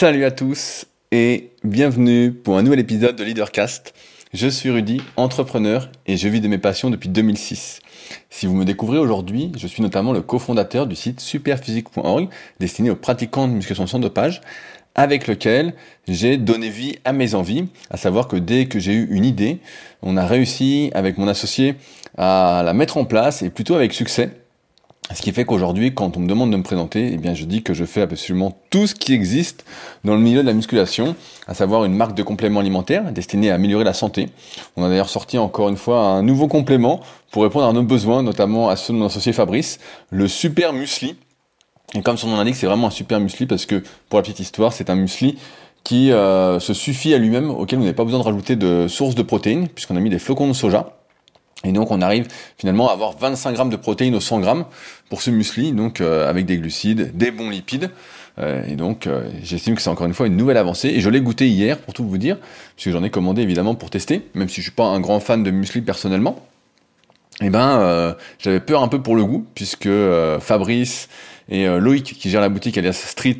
Salut à tous et bienvenue pour un nouvel épisode de Leadercast. Je suis Rudy, entrepreneur et je vis de mes passions depuis 2006. Si vous me découvrez aujourd'hui, je suis notamment le cofondateur du site superphysique.org destiné aux pratiquants de musculation sans dopage avec lequel j'ai donné vie à mes envies, à savoir que dès que j'ai eu une idée, on a réussi avec mon associé à la mettre en place et plutôt avec succès. Ce qui fait qu'aujourd'hui, quand on me demande de me présenter, eh bien, je dis que je fais absolument tout ce qui existe dans le milieu de la musculation, à savoir une marque de compléments alimentaires destinée à améliorer la santé. On a d'ailleurs sorti encore une fois un nouveau complément pour répondre à nos besoins, notamment à ceux de mon associé Fabrice, le Super Muesli. Et comme son nom l'indique, c'est vraiment un super muesli parce que, pour la petite histoire, c'est un muesli qui euh, se suffit à lui-même, auquel vous n'avez pas besoin de rajouter de source de protéines, puisqu'on a mis des flocons de soja. Et donc on arrive finalement à avoir 25 grammes de protéines au 100 grammes pour ce muesli, donc euh, avec des glucides, des bons lipides. Euh, et donc euh, j'estime que c'est encore une fois une nouvelle avancée. Et je l'ai goûté hier pour tout vous dire, puisque j'en ai commandé évidemment pour tester, même si je suis pas un grand fan de muesli personnellement. Et eh ben j'avais peur un peu pour le goût, puisque Fabrice et Loïc qui gèrent la boutique alias Street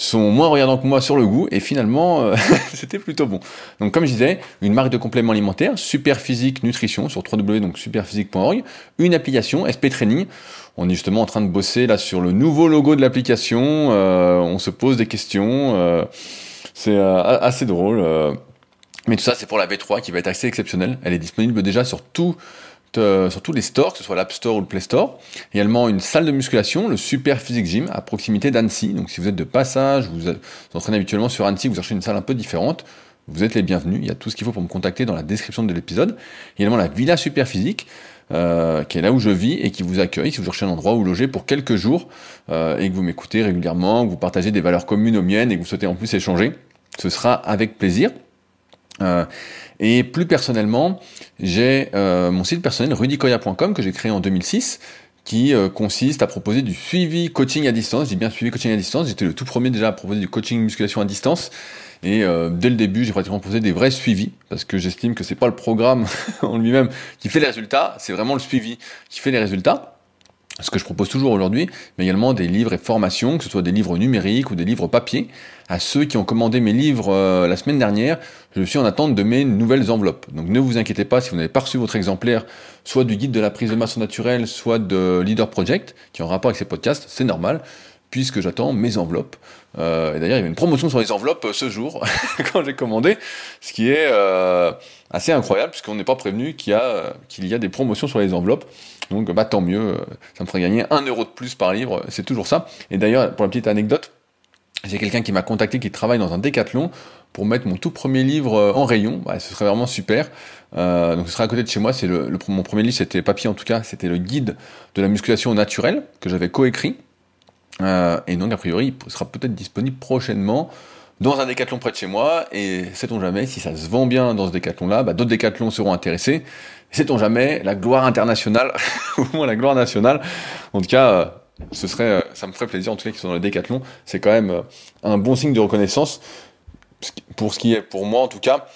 sont moins regardants que moi sur le goût et finalement euh, c'était plutôt bon. Donc comme je disais, une marque de compléments alimentaires, Superphysique Nutrition sur www.superphysique.org, une application SP Training. On est justement en train de bosser là sur le nouveau logo de l'application, euh, on se pose des questions, euh, c'est assez drôle. mais tout ça c'est pour la V3 qui va être assez exceptionnelle. Elle est disponible déjà sur tout euh, sur tous les stores, que ce soit l'App Store ou le Play Store. Également une salle de musculation, le Super Physique Gym, à proximité d'Annecy. Donc si vous êtes de passage, vous vous entraînez habituellement sur Annecy, vous cherchez une salle un peu différente, vous êtes les bienvenus. Il y a tout ce qu'il faut pour me contacter dans la description de l'épisode. Également la Villa Super Physique, euh, qui est là où je vis et qui vous accueille si vous cherchez un endroit où loger pour quelques jours euh, et que vous m'écoutez régulièrement, que vous partagez des valeurs communes aux miennes et que vous souhaitez en plus échanger. Ce sera avec plaisir. Euh, et plus personnellement, j'ai euh, mon site personnel rudicoya.com que j'ai créé en 2006 qui euh, consiste à proposer du suivi coaching à distance. J'ai bien suivi coaching à distance. J'étais le tout premier déjà à proposer du coaching musculation à distance. Et dès le début, j'ai pratiquement proposé des vrais suivis parce que j'estime que c'est pas le programme en lui-même qui fait les résultats, c'est vraiment le suivi qui fait les résultats ce que je propose toujours aujourd'hui, mais également des livres et formations, que ce soit des livres numériques ou des livres papier. À ceux qui ont commandé mes livres euh, la semaine dernière, je suis en attente de mes nouvelles enveloppes. Donc ne vous inquiétez pas si vous n'avez pas reçu votre exemplaire, soit du guide de la prise de masse naturelle, soit de Leader Project, qui est en rapport avec ces podcasts, c'est normal, puisque j'attends mes enveloppes. Euh, et d'ailleurs, il y avait une promotion sur les enveloppes euh, ce jour, quand j'ai commandé, ce qui est assez incroyable, puisqu'on n'est pas prévenu qu'il y, a, des promotions sur les enveloppes. Donc bah tant mieux, ça me ferait gagner un euro de plus par livre, c'est toujours ça. Et d'ailleurs, pour la petite anecdote, j'ai quelqu'un qui m'a contacté qui travaille dans un décathlon pour mettre mon tout premier livre euh, en rayon. Bah, ce serait vraiment super. Euh, donc ce sera à côté de chez moi. C'est mon premier livre, c'était papier en tout cas. C'était le guide de la musculation naturelle que j'avais coécrit. Euh, et donc a priori, il sera peut-être disponible prochainement dans un décathlon près de chez moi. Et sait-on jamais, si ça se vend bien dans ce décathlon-là, bah, d'autres décathlons seront intéressés. Sait-on jamais, la gloire internationale, au moins la gloire nationale. En tout cas, euh, ce serait, euh, ça me ferait plaisir en tout cas qu'ils soient dans le décathlon. C'est quand même euh, un bon signe de reconnaissance pour ce qui est, pour moi en tout cas,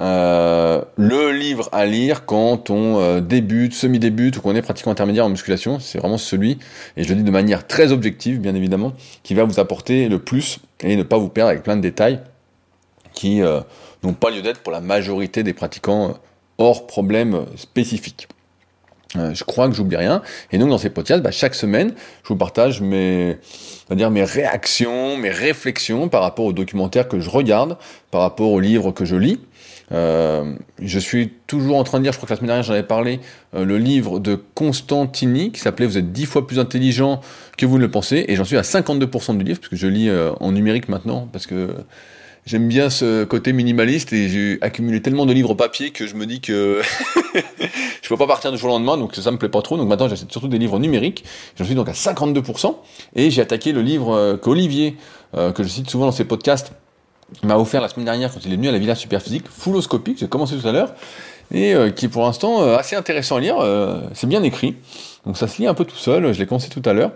euh, le livre à lire quand on euh, débute, semi-débute ou qu'on est pratiquement intermédiaire en musculation, c'est vraiment celui, et je le dis de manière très objective bien évidemment, qui va vous apporter le plus et ne pas vous perdre avec plein de détails qui euh, n'ont pas lieu d'être pour la majorité des pratiquants hors problème spécifique. je crois que j'oublie rien. Et donc dans ces podcasts, bah, chaque semaine, je vous partage mes, dire mes réactions, mes réflexions par rapport aux documentaires que je regarde, par rapport aux livres que je lis. Euh, je suis toujours en train de lire, je crois que la semaine dernière j'en avais parlé, euh, le livre de Constantini qui s'appelait Vous êtes dix fois plus intelligent que vous ne le pensez, et j'en suis à 52% du livre, parce que je lis euh, en numérique maintenant, parce que j'aime bien ce côté minimaliste, et j'ai accumulé tellement de livres papier que je me dis que je peux pas partir du jour au lendemain, donc ça me plaît pas trop, donc maintenant j'achète surtout des livres numériques, j'en suis donc à 52%, et j'ai attaqué le livre qu'Olivier, que je cite souvent dans ses podcasts, m'a offert la semaine dernière quand il est venu à la Villa Superphysique, Fulloscopique, j'ai commencé tout à l'heure, et euh, qui est pour l'instant euh, assez intéressant à lire, euh, c'est bien écrit, donc ça se lit un peu tout seul, je l'ai commencé tout à l'heure,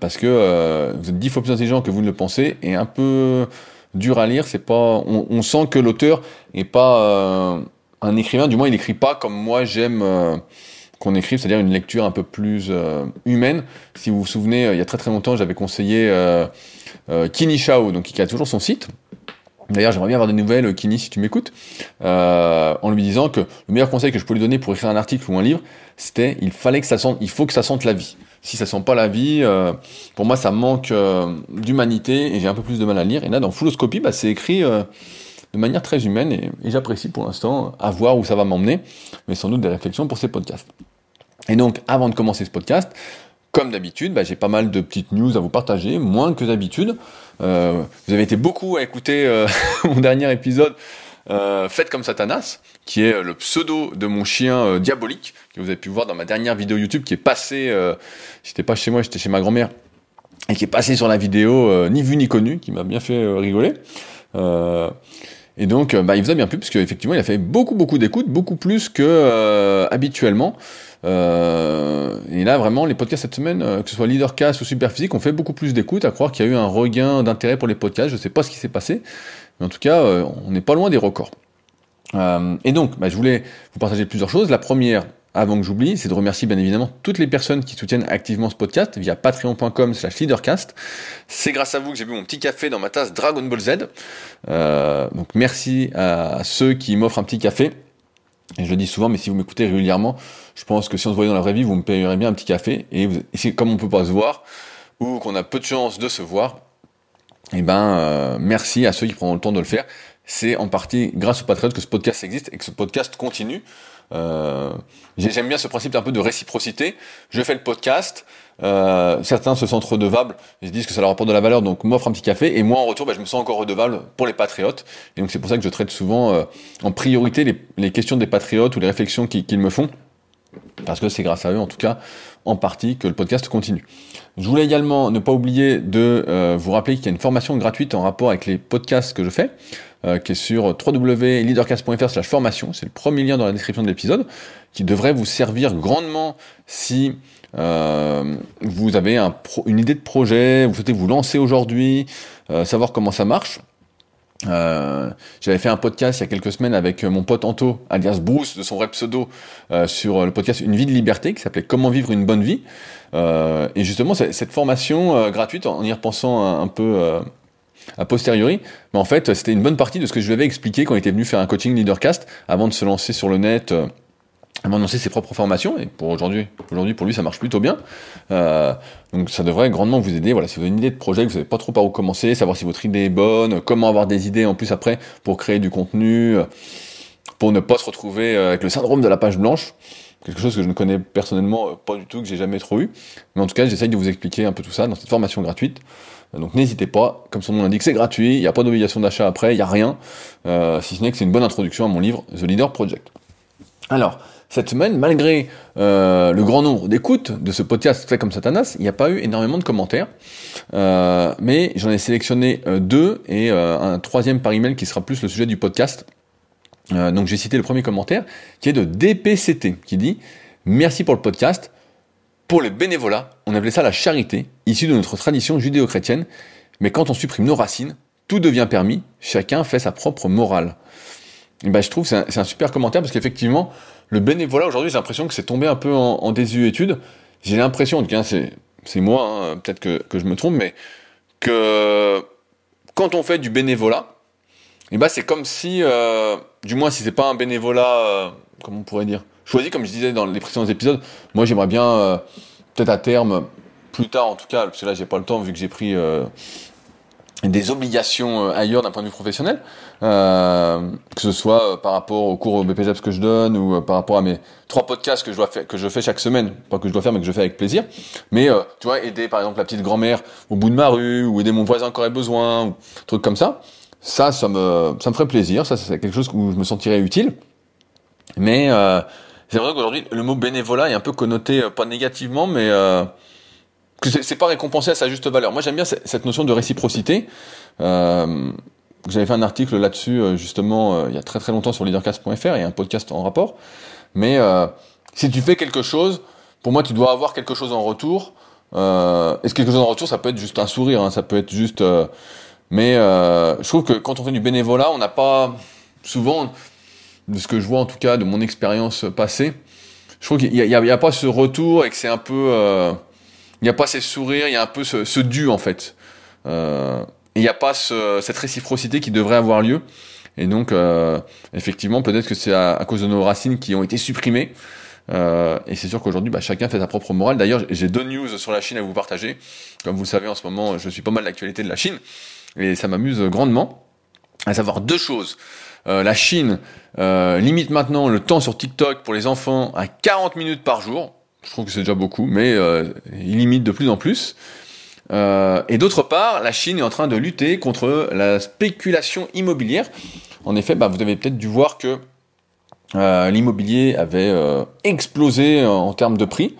parce que vous êtes dix fois plus intelligent que vous ne le pensez, et un peu dur à lire, c'est pas, on, on, sent que l'auteur est pas un écrivain, du moins il n'écrit pas comme moi j'aime qu'on écrive, c'est-à-dire une lecture un peu plus humaine. Si vous vous souvenez, il y a très très longtemps, j'avais conseillé Kini Shao, donc qui a toujours son site. D'ailleurs, j'aimerais bien avoir des nouvelles, Kini, si tu m'écoutes, en lui disant que le meilleur conseil que je peux lui donner pour écrire un article ou un livre, c'était il fallait que ça sente, il faut que ça sente la vie si ça sent pas la vie, euh, pour moi ça manque euh, d'humanité et j'ai un peu plus de mal à lire. Et là dans Fulloscopie, bah, c'est écrit euh, de manière très humaine et, j'apprécie pour l'instant à voir où ça va m'emmener, mais sans doute des réflexions pour ces podcasts. Et donc avant de commencer ce podcast, comme d'habitude, bah, j'ai pas mal de petites news à vous partager, moins que d'habitude. vous avez été beaucoup à écouter mon dernier épisode euh, Faites comme Satanas, qui est le pseudo de mon chien euh, diabolique, que vous avez pu voir dans ma dernière vidéo YouTube, qui est passé, euh, j'étais pas chez moi, j'étais chez ma grand-mère, et qui est passé sur la vidéo euh, ni vu ni connu, qui m'a bien fait rigoler. et donc, bah, il vous a bien plu, parce qu'effectivement, il a fait beaucoup, beaucoup d'écoutes, beaucoup plus que habituellement. Euh, et là, vraiment, les podcasts cette semaine, que ce soit Leadercast ou Superphysique, ont fait beaucoup plus d'écoutes, à croire qu'il y a eu un regain d'intérêt pour les podcasts. Je sais pas ce qui s'est passé. Mais en tout cas, euh, on n'est pas loin des records. Euh, et donc, bah, je voulais vous partager plusieurs choses. La première, avant que j'oublie, c'est de remercier bien évidemment toutes les personnes qui soutiennent activement ce podcast via patreon.com slash leadercast. C'est grâce à vous que j'ai bu mon petit café dans ma tasse Dragon Ball Z. Euh, donc merci à ceux qui m'offrent un petit café. Et je le dis souvent, mais si vous m'écoutez régulièrement, je pense que si on se voyait dans la vraie vie, vous me payerez bien un petit café. Et, comme on peut pas se voir, ou qu'on a peu de chance de se voir, eh ben, euh, merci à ceux qui prendront le temps de le faire. C'est en partie grâce au Patreon que ce podcast existe et que ce podcast continue. Euh, J'aime bien ce principe un peu de réciprocité. Je fais le podcast, euh, certains se sentent redevables, ils se disent que ça leur apporte de la valeur, donc m'offre un petit café, et moi en retour, bah, je me sens encore redevable pour les patriotes. Et donc c'est pour ça que je traite souvent en priorité les, questions des patriotes ou les réflexions qu'ils me font, parce que c'est grâce à eux, en tout cas, en partie, que le podcast continue. Je voulais également ne pas oublier de euh, vous rappeler qu'il y a une formation gratuite en rapport avec les podcasts que je fais, euh, qui est sur www.leadercast.fr formation. C'est le premier lien dans la description de l'épisode, qui devrait vous servir grandement si euh, vous avez un une idée de projet, vous souhaitez vous lancer aujourd'hui, savoir comment ça marche. Euh, j'avais fait un podcast il y a quelques semaines avec mon pote Anto, alias Bruce, de son vrai pseudo, euh, sur le podcast Une vie de liberté, qui s'appelait Comment vivre une bonne vie. Euh, et justement, cette formation gratuite, en y repensant un, peu a posteriori, mais en fait, c'était une bonne partie de ce que je lui avais expliqué quand il était venu faire un coaching leadercast, avant de se lancer sur le net lancer ses propres formations, et pour aujourd'hui, aujourd'hui pour lui ça marche plutôt bien. Euh, donc ça devrait grandement vous aider. Voilà, si vous avez une idée de projet, que vous savez pas trop par où commencer, savoir si votre idée est bonne, comment avoir des idées en plus après pour créer du contenu, euh, pour ne pas se retrouver euh, avec le syndrome de la page blanche, quelque chose que je ne connais personnellement pas du tout, que j'ai jamais trop eu. Mais en tout cas, j'essaye de vous expliquer un peu tout ça dans cette formation gratuite. Donc n'hésitez pas, comme son nom l'indique, c'est gratuit, il n'y a pas d'obligation d'achat après, il n'y a rien, si ce n'est que c'est une bonne introduction à mon livre The Leader Project. Alors, cette semaine, malgré euh, le grand nombre d'écoutes de ce podcast fait comme Satanas, il n'y a pas eu énormément de commentaires, euh, mais j'en ai sélectionné euh, deux et un troisième par email qui sera plus le sujet du podcast. donc j'ai cité le premier commentaire qui est de DPCT qui dit Merci pour le podcast. Pour le bénévolat, on appelait ça la charité, issue de notre tradition judéo-chrétienne, mais quand on supprime nos racines, tout devient permis, chacun fait sa propre morale. Et ben, je trouve que c'est un, super commentaire parce qu'effectivement, le bénévolat aujourd'hui, j'ai l'impression que c'est tombé un peu en, désuétude. J'ai l'impression, en tout cas, c'est, moi, hein, peut-être que, je me trompe, mais que quand on fait du bénévolat, eh ben c'est comme si, euh, du moins si c'est pas un bénévolat, euh, comment on pourrait dire, choisi comme je disais dans les précédents épisodes, moi j'aimerais bien, euh, peut-être à terme, plus tard en tout cas, parce que là j'ai pas le temps vu que j'ai pris des obligations ailleurs d'un point de vue professionnel, euh, que ce soit euh, par rapport au cours au BPJEPS que je donne ou par rapport à mes trois podcasts que je dois faire, que je fais chaque semaine, pas que je dois faire mais que je fais avec plaisir. Mais tu vois, aider par exemple la petite grand-mère au bout de ma rue ou aider mon voisin qui aurait besoin, ou trucs comme ça, ça, ça me, ça me ferait plaisir. Ça, c'est quelque chose où je me sentirais utile. Mais c'est vrai qu'aujourd'hui le mot bénévolat est un peu connoté pas négativement, mais que c'est pas récompensé à sa juste valeur. Moi, j'aime bien cette notion de réciprocité. Euh, J'avais fait un article là-dessus euh, justement euh, il y a très très longtemps sur leadercast.fr et un podcast en rapport. Mais euh, si tu fais quelque chose, pour moi, tu dois avoir quelque chose en retour. Euh, et ce quelque chose en retour, ça peut être juste un sourire, hein, ça peut être juste. mais je trouve que quand on fait du bénévolat, on n'a pas souvent, de ce que je vois en tout cas de mon expérience passée, je trouve qu'il n'y a, pas ce retour et que c'est un peu, il n'y a pas ces sourires, il y a un peu ce, ce dû en fait. Il n'y a pas cette réciprocité qui devrait avoir lieu. Et donc, effectivement, peut-être que c'est à, cause de nos racines qui ont été supprimées. Euh, et c'est sûr qu'aujourd'hui, bah, chacun fait sa propre morale. D'ailleurs, j'ai deux news sur la Chine à vous partager. Comme vous le savez, en ce moment, je suis pas mal l'actualité de la Chine. Et ça m'amuse grandement. À savoir deux choses. Euh, la Chine euh, limite maintenant le temps sur TikTok pour les enfants à 40 minutes par jour. Je trouve que c'est déjà beaucoup, mais euh, il limite de plus en plus. Euh, et d'autre part, la Chine est en train de lutter contre la spéculation immobilière. En effet, bah, vous avez peut-être dû voir que euh, l'immobilier avait euh, explosé en termes de prix.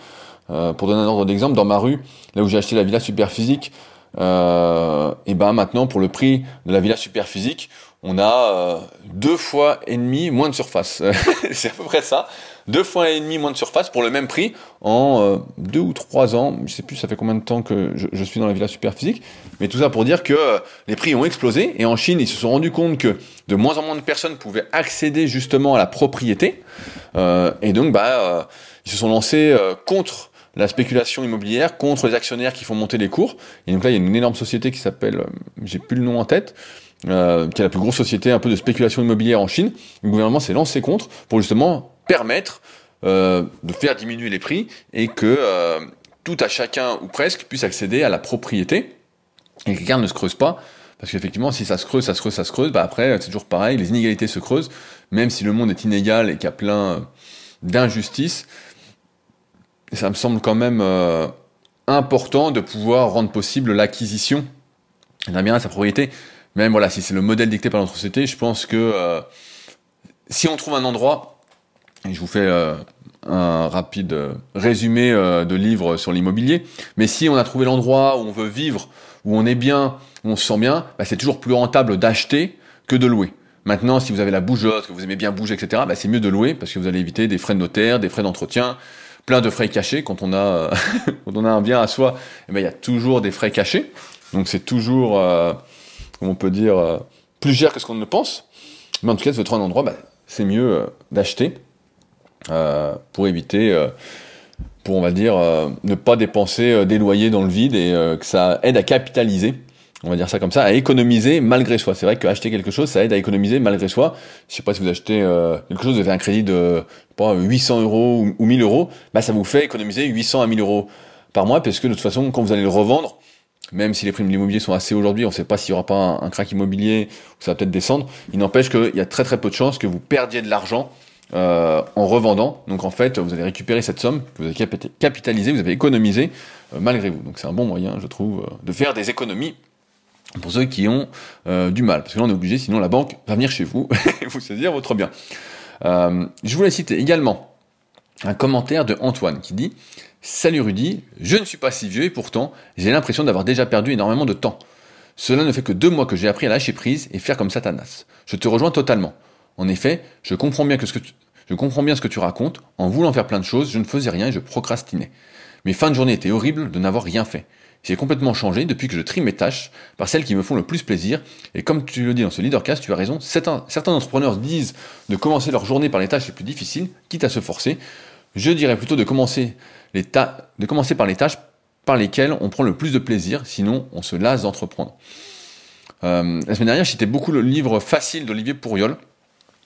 Euh, pour donner un ordre d'exemple, dans ma rue, là où j'ai acheté la villa Superphysique, et ben maintenant pour le prix de la villa Superphysique, on a deux fois et demi moins de surface. c'est à peu près ça deux fois et demi moins de surface pour le même prix en euh, deux ou trois ans. Je sais plus ça fait combien de temps que je, suis dans la villa super physique, mais tout ça pour dire que euh, les prix ont explosé et en Chine ils se sont rendus compte que de moins en moins de personnes pouvaient accéder justement à la propriété euh, et donc bah ils se sont lancés contre la spéculation immobilière contre les actionnaires qui font monter les cours. Et donc là, il y a une énorme société qui s'appelle, j'ai plus le nom en tête, euh, qui est la plus grosse société un peu de spéculation immobilière en Chine. Le gouvernement s'est lancé contre pour justement permettre euh, de faire diminuer les prix et que euh, tout à chacun ou presque puisse accéder à la propriété et que quelqu'un ne se creuse pas. Parce qu'effectivement, si ça se creuse, ça se creuse, ça se creuse, bah après, c'est toujours pareil, les inégalités se creusent, même si le monde est inégal et qu'il y a plein d'injustices. Ça me semble quand même euh, important de pouvoir rendre possible l'acquisition d'un bien à sa propriété. Même voilà, si c'est le modèle dicté par notre société, je pense que euh, si on trouve un endroit et je vous fais euh, un rapide euh, résumé de livres sur l'immobilier. Mais si on a trouvé l'endroit où on veut vivre, où on est bien, où on se sent bien, bah, c'est toujours plus rentable d'acheter que de louer. Maintenant, si vous avez la bougeotte, que vous aimez bien bouger, etc., bah, c'est mieux de louer parce que vous allez éviter des frais de notaire, des frais d'entretien, plein de frais cachés. Quand on a, quand on a un bien à soi, eh ben, il y a toujours des frais cachés. Donc c'est toujours, on peut dire, plus cher que ce qu'on ne pense. Mais en tout cas, si vous trouvez un endroit, bah, c'est mieux d'acheter euh, pour éviter, euh, pour on va dire, euh, ne pas dépenser des loyers dans le vide et que ça aide à capitaliser. On va dire ça comme ça, à économiser malgré soi. C'est vrai qu'acheter quelque chose, ça aide à économiser malgré soi. Je sais pas si vous achetez quelque chose, vous avez un crédit de pas, 800 euros ou, 1000 euros, bah ça vous fait économiser 800 à 1000 euros par mois, parce que de toute façon, quand vous allez le revendre, même si les primes de l'immobilier sont assez aujourd'hui, on ne sait pas s'il y aura pas un, crack immobilier, ou ça va peut-être descendre, il n'empêche qu'il y a très très peu de chances que vous perdiez de l'argent euh, en revendant. Donc en fait, vous allez récupérer cette somme vous avez capitalisée, vous avez économisé euh, malgré vous. Donc c'est un bon moyen, je trouve, euh, de faire des économies pour ceux qui ont du mal. Parce que là, on est obligé, sinon la banque va venir chez vous et vous saisir votre bien. je voulais citer également un commentaire de Antoine qui dit Salut Rudy, je ne suis pas si vieux et pourtant j'ai l'impression d'avoir déjà perdu énormément de temps. Cela ne fait que deux mois que j'ai appris à lâcher prise et faire comme Satanas. Je te rejoins totalement. En effet, je comprends bien ce que tu, racontes. En voulant faire plein de choses, je ne faisais rien et je procrastinais. Mes fins de journée étaient horribles de n'avoir rien fait. J'ai complètement changé depuis que je trie mes tâches par celles qui me font le plus plaisir. Et comme tu le dis dans ce leadercast, tu as raison. Certains entrepreneurs disent de commencer leur journée par les tâches les plus difficiles, quitte à se forcer. Je dirais plutôt de commencer, les de commencer par les tâches par lesquelles on prend le plus de plaisir, sinon on se lasse d'entreprendre. Euh, la semaine dernière, j'étais beaucoup le livre Facile d'Olivier Pourriol.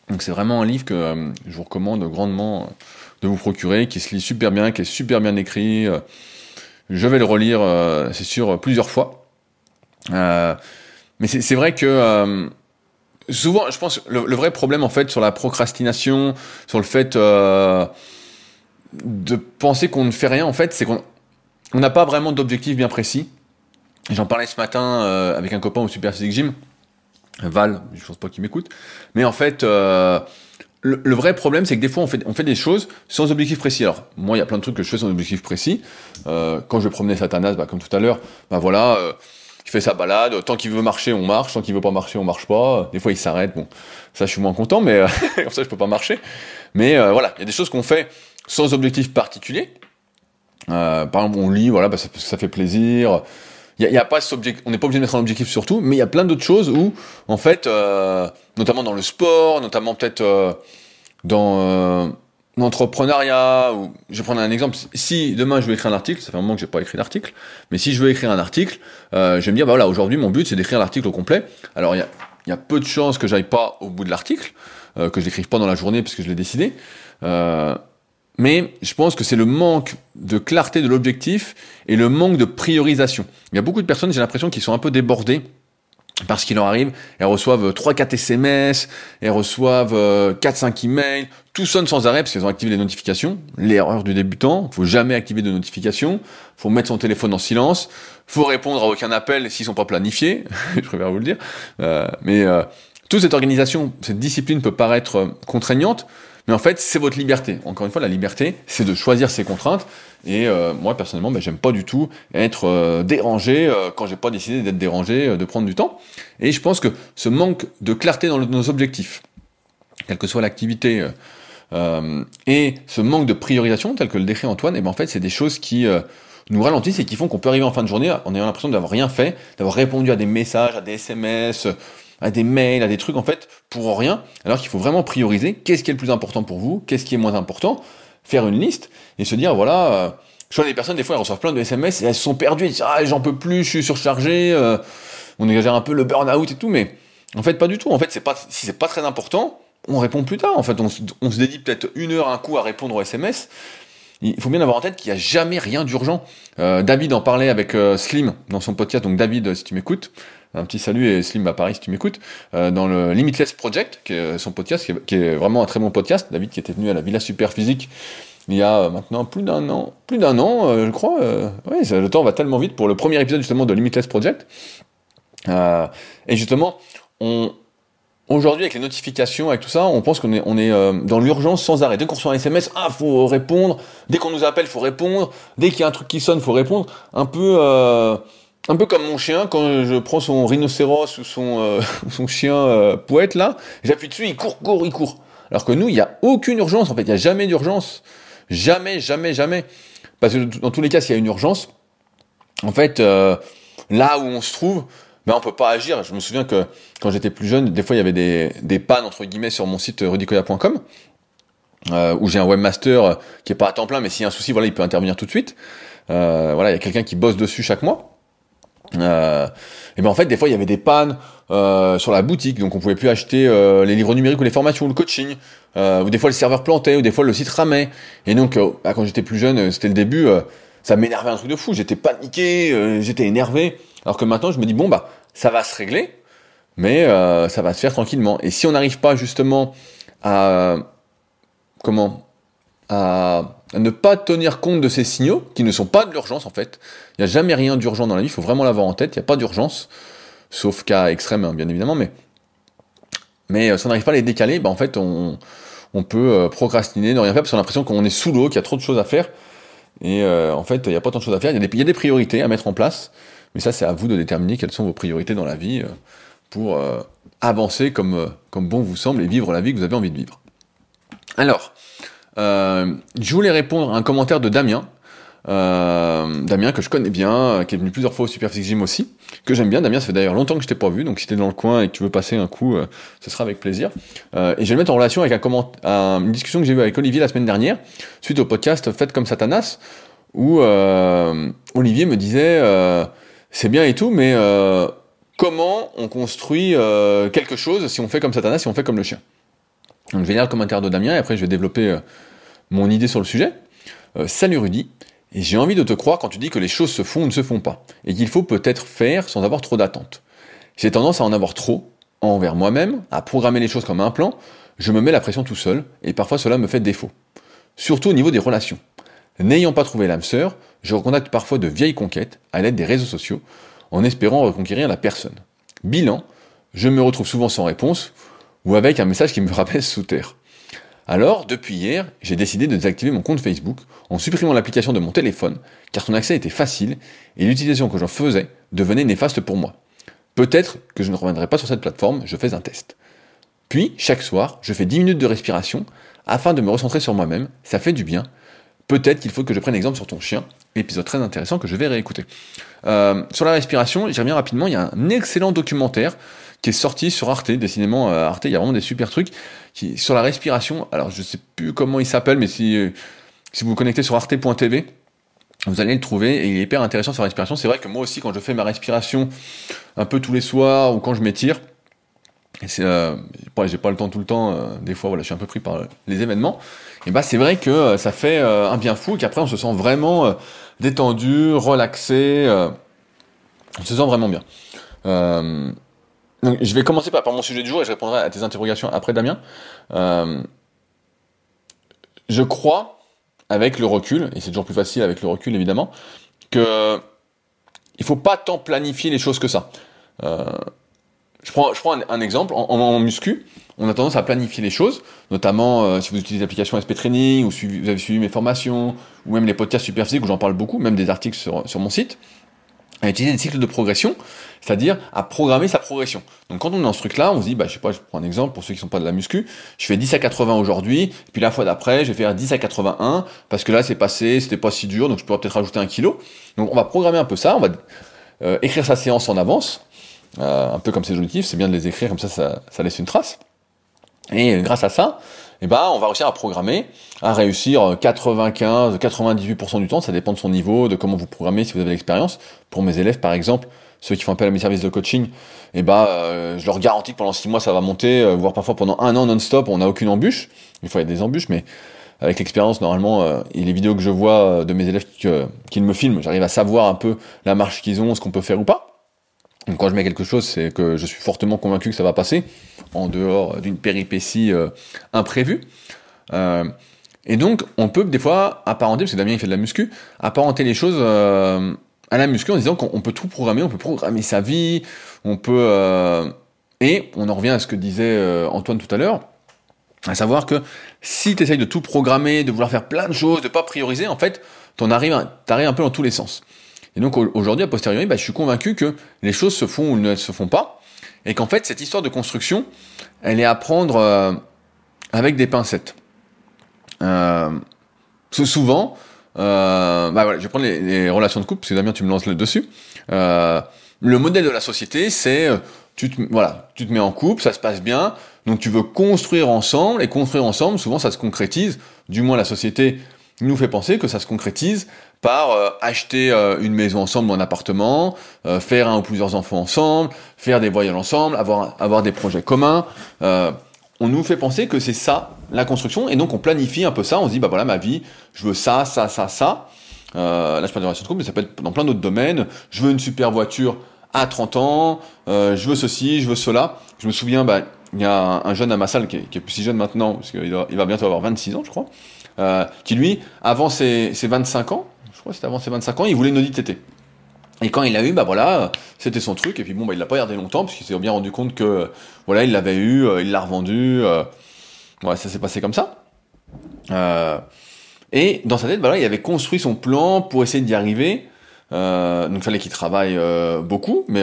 Donc c'est vraiment un livre que euh, je vous recommande grandement de vous procurer, qui se lit super bien, qui est super bien écrit. Euh, je vais le relire, c'est sûr, plusieurs fois. mais c'est vrai que souvent, je pense, le, vrai problème en fait sur la procrastination, sur le fait de penser qu'on ne fait rien, en fait, c'est qu'on n'a pas vraiment d'objectif bien précis. J'en parlais ce matin avec un copain au Super Physique Gym. Val, je pense pas qu'il m'écoute. Mais en fait, euh, le, vrai problème, c'est que des fois, on fait, des choses sans objectif précis. Alors, moi, il y a plein de trucs que je fais sans objectif précis. Euh, quand je promener Satanas, bah, comme tout à l'heure, bah voilà, euh, il fait sa balade. Tant qu'il veut marcher, on marche. Tant qu'il veut pas marcher, on marche pas. Des fois, il s'arrête. Bon, ça, je suis moins content, mais euh, comme ça, je peux pas marcher. Mais euh, voilà, il y a des choses qu'on fait sans objectif particulier. par exemple, on lit, voilà, bah, ça, ça fait plaisir y a, y a pas on n'est pas obligé de mettre un objectif sur tout, mais il y a plein d'autres choses où, en fait, euh, notamment dans le sport, notamment peut-être euh, dans, euh, l'entrepreneuriat, ou je vais prendre un exemple, si demain je veux écrire un article, ça fait un moment que j'ai pas écrit d'article, mais si je veux écrire un article, euh, je vais me dire, bah voilà, aujourd'hui mon but c'est d'écrire l'article au complet. Alors il y a, y a, peu de chances que j'aille pas au bout de l'article, euh, que je l'écrive pas dans la journée puisque je l'ai décidé. Euh, mais je pense que c'est le manque de clarté de l'objectif et le manque de priorisation. Il y a beaucoup de personnes, j'ai l'impression, qui sont un peu débordées parce qu'il leur arrive, elles reçoivent 3-4 SMS, elles reçoivent 4-5 euh, emails, tout sonne sans arrêt parce qu'elles ont activé les notifications. L'erreur du débutant, faut jamais activer de notifications, faut mettre son téléphone en silence, faut répondre à aucun appel s'ils sont pas planifiés, je préfère vous le dire. Euh, mais euh, toute cette organisation, cette discipline peut paraître contraignante, mais en fait, c'est votre liberté. Encore une fois, la liberté, c'est de choisir ses contraintes. Et euh, moi, personnellement, ben, j'aime pas du tout être euh, dérangé euh, quand j'ai pas décidé d'être dérangé, de prendre du temps. Et je pense que ce manque de clarté dans nos objectifs, quelle que soit l'activité, et ce manque de priorisation, tel que le décrit Antoine, et ben en fait, c'est des choses qui nous ralentissent et qui font qu'on peut arriver en fin de journée en ayant l'impression d'avoir rien fait, d'avoir répondu à des messages, à des SMS, à des mails, à des trucs en fait pour rien, alors qu'il faut vraiment prioriser qu'est-ce qui est le plus important pour vous, qu'est-ce qui est moins important, faire une liste et se dire voilà, euh, je vois des personnes des fois elles reçoivent plein de SMS et elles sont perdues, elles disent ah j'en peux plus, je suis surchargé, euh, on exagère un peu le burn-out et tout, mais en fait pas du tout. En fait c'est pas si c'est pas très important, on répond plus tard. En fait on, se dédie peut-être une heure un coup à répondre aux SMS. Il faut bien avoir en tête qu'il n'y a jamais rien d'urgent. Euh, David en parlait avec Slim dans son podcast, donc David, si tu m'écoutes, un petit salut et Slim à Paris si tu m'écoutes, euh, dans le Limitless Project, qui est son podcast, qui est, vraiment un très bon podcast. David qui était venu à la Villa Super Physique il y a euh, maintenant plus d'un an, plus d'un an, euh, je crois. oui, le temps va tellement vite pour le premier épisode justement de Limitless Project. et justement, Aujourd'hui, avec les notifications, avec tout ça, on pense qu'on est, on est dans l'urgence sans arrêt. Dès qu'on reçoit un SMS, ah, faut répondre. Dès qu'on nous appelle, faut répondre. Dès qu'il y a un truc qui sonne, faut répondre. Un peu, un peu comme mon chien, quand je prends son rhinocéros ou son, euh, son chien euh, poète là, j'appuie dessus, il court, court, il court. Alors que nous, il n'y a aucune urgence, en fait, il n'y a jamais d'urgence. Jamais, jamais, jamais. Parce que dans tous les cas, s'il y a une urgence, en fait, euh, là où on se trouve, ben on peut pas agir. Je me souviens que quand j'étais plus jeune, des fois il y avait des, des pannes entre guillemets sur mon site rudicoya.com euh, où j'ai un webmaster qui est pas à temps plein, mais s'il y a un souci, voilà, il peut intervenir tout de suite. Euh, voilà, il y a quelqu'un qui bosse dessus chaque mois. Euh, et ben en fait, des fois, il y avait des pannes euh, sur la boutique, donc on pouvait plus acheter euh, les livres numériques ou les formations ou le coaching, euh, ou des fois le serveur plantait, ou des fois le site ramait. Et donc, euh, bah, quand j'étais plus jeune, c'était le début, ça m'énervait un truc de fou. J'étais paniqué, j'étais énervé. Alors que maintenant, je me dis bon bah, ça va se régler, mais ça va se faire tranquillement. Et si on n'arrive pas justement à comment à à ne pas tenir compte de ces signaux qui ne sont pas de l'urgence en fait. Il n'y a jamais rien d'urgent dans la vie, il faut vraiment l'avoir en tête, il n'y a pas d'urgence, sauf cas extrême hein, bien évidemment, mais, mais euh, si on n'arrive pas à les décaler, bah, en fait on, peut euh, procrastiner, ne rien faire, parce qu'on a l'impression qu'on est sous l'eau, qu'il y a trop de choses à faire, et euh, en fait il n'y a pas tant de choses à faire, il y, a des, priorités à mettre en place, mais ça c'est à vous de déterminer quelles sont vos priorités dans la vie pour avancer comme, comme bon vous semble et vivre la vie que vous avez envie de vivre. Alors, je voulais répondre à un commentaire de Damien. Euh, Damien que je connais bien, qui est venu plusieurs fois au Superphysique Gym aussi, que j'aime bien. Damien, ça fait d'ailleurs longtemps que je t'ai pas vu, donc si t'es dans le coin et que tu veux passer un coup, euh, ce sera avec plaisir. Euh, et je vais le mettre en relation avec un comment, une discussion que j'ai eue avec Olivier la semaine dernière, suite au podcast Faites comme Satanas, où euh, Olivier me disait c'est bien et tout, mais comment on construit quelque chose si on fait comme Satanas, si on fait comme le chien? Le commentaire de Damien et après je vais développer euh, mon idée sur le sujet. Euh, salut Rudy, j'ai envie de te croire quand tu dis que les choses se font ou ne se font pas, et qu'il faut peut-être faire sans avoir trop d'attentes. J'ai tendance à en avoir trop, envers moi-même, à programmer les choses comme un plan, je me mets la pression tout seul, et parfois cela me fait défaut. Surtout au niveau des relations. N'ayant pas trouvé l'âme sœur, je recontacte parfois de vieilles conquêtes à l'aide des réseaux sociaux, en espérant reconquérir la personne. Bilan, je me retrouve souvent sans réponse, ou avec un message qui me rappelle sous terre. Alors, depuis hier, j'ai décidé de désactiver mon compte Facebook en supprimant l'application de mon téléphone, car son accès était facile et l'utilisation que j'en faisais devenait néfaste pour moi. Peut-être que je ne reviendrai pas sur cette plateforme, je fais un test. Puis, chaque soir, je fais 10 minutes de respiration afin de me recentrer sur moi-même, ça fait du bien. Peut-être qu'il faut que je prenne exemple sur ton chien, épisode très intéressant que je vais réécouter. Euh, sur la respiration, j'y reviens rapidement, il y a un excellent documentaire qui est sorti sur Arte. Décidément, Arte, il y a vraiment des super trucs qui, sur la respiration. Alors, je sais plus comment il s'appelle, mais si, si vous vous connectez sur arte.tv, vous allez le trouver et il est hyper intéressant sur la respiration. C'est vrai que moi aussi, quand je fais ma respiration un peu tous les soirs ou quand je m'étire, c'est, euh, j'ai pas le temps tout le temps, euh, des fois voilà, je suis un peu pris par les événements, et bah c'est vrai que euh, ça fait euh, un bien fou et qu'après on se sent vraiment détendu, relaxé, on se sent vraiment bien. Je vais commencer par, mon sujet du jour et je répondrai à tes interrogations après Damien. je crois avec le recul, et c'est toujours plus facile avec le recul évidemment, que il faut pas tant planifier les choses que ça. Euh, je prends, un, exemple. En, muscu, on a tendance à planifier les choses, notamment euh, si vous utilisez l'application SP Training, ou vous avez suivi mes formations, ou même les podcasts super physiques où j'en parle beaucoup, même des articles sur mon site, à utiliser des cycles de progression, c'est-à-dire à programmer sa progression. Donc quand on est dans ce truc-là, on se dit, bah, je sais pas, je prends un exemple pour ceux qui sont pas de la muscu, je fais 10 à 80 aujourd'hui, puis la fois d'après, je vais faire 10 à 81, parce que là c'est passé, c'était pas si dur, donc je pourrais peut-être rajouter un kilo. Donc on va programmer un peu ça, on va euh, écrire sa séance en avance, euh, un peu comme ses objectifs, c'est bien de les écrire, comme ça, ça, ça laisse une trace. Et grâce à ça, eh ben, on va réussir à programmer, à réussir 95, 98% du temps, ça dépend de son niveau, de comment vous programmez, si vous avez l'expérience. Pour mes élèves, par exemple, ceux qui font appel à mes services de coaching, eh ben, euh, je leur garantis que pendant 6 mois, ça va monter, euh, voire parfois pendant un an non-stop, on n'a aucune embûche. Il faut y des embûches, mais avec l'expérience, normalement, euh, et les vidéos que je vois de mes élèves qui, qui me filment, j'arrive à savoir un peu la marche qu'ils ont, ce qu'on peut faire ou pas. Quand je mets quelque chose, c'est que je suis fortement convaincu que ça va passer, en dehors d'une péripétie euh, imprévue. Euh, et donc, on peut des fois apparenter, parce que Damien fait de la muscu, apparenter les choses euh, à la muscu en disant qu'on peut tout programmer, on peut programmer sa vie, on peut... Et on en revient à ce que disait Antoine tout à l'heure, à savoir que si tu essayes de tout programmer, de vouloir faire plein de choses, de pas prioriser, en fait, t'en arrives, t'arrives un peu dans tous les sens. Et donc aujourd'hui, a posteriori, bah, je suis convaincu que les choses se font ou ne se font pas, et qu'en fait, cette histoire de construction, elle est à prendre euh, avec des pincettes. Euh, souvent, euh, bah je vais prendre les, relations de couple, parce que Damien, tu me lances le dessus. Euh, le modèle de la société, c'est tu te, voilà, tu te mets en couple, ça se passe bien, donc tu veux construire ensemble, et construire ensemble, souvent ça se concrétise, du moins la société nous fait penser que ça se concrétise par euh, acheter euh, une maison ensemble ou un appartement, euh, faire un ou plusieurs enfants ensemble, faire des voyages ensemble, avoir, avoir des projets communs. on nous fait penser que c'est ça la construction et donc on planifie un peu ça, on se dit bah voilà ma vie, je veux ça, ça, ça, ça. là je parle de relation de couple, mais ça peut être dans plein d'autres domaines. Je veux une super voiture à 30 ans, je veux ceci, je veux cela. Je me souviens, bah, il y a un, jeune à ma salle qui est, plus si jeune maintenant, parce qu'il il va bientôt avoir 26 ans je crois, qui lui, avant ses, ses, 25 ans, c'était avant ses 25 ans, il voulait une Audi TT. Et quand il l'a eu, bah voilà, c'était son truc. Et puis bon, bah il l'a pas gardé longtemps parce qu'il s'est bien rendu compte que voilà, il l'avait eu, euh, il l'a revendu. Euh, ouais, ça s'est passé comme ça. Euh, et dans sa tête, bah il avait construit son plan pour essayer d'y arriver. Euh, donc fallait qu'il travaille euh, beaucoup, mais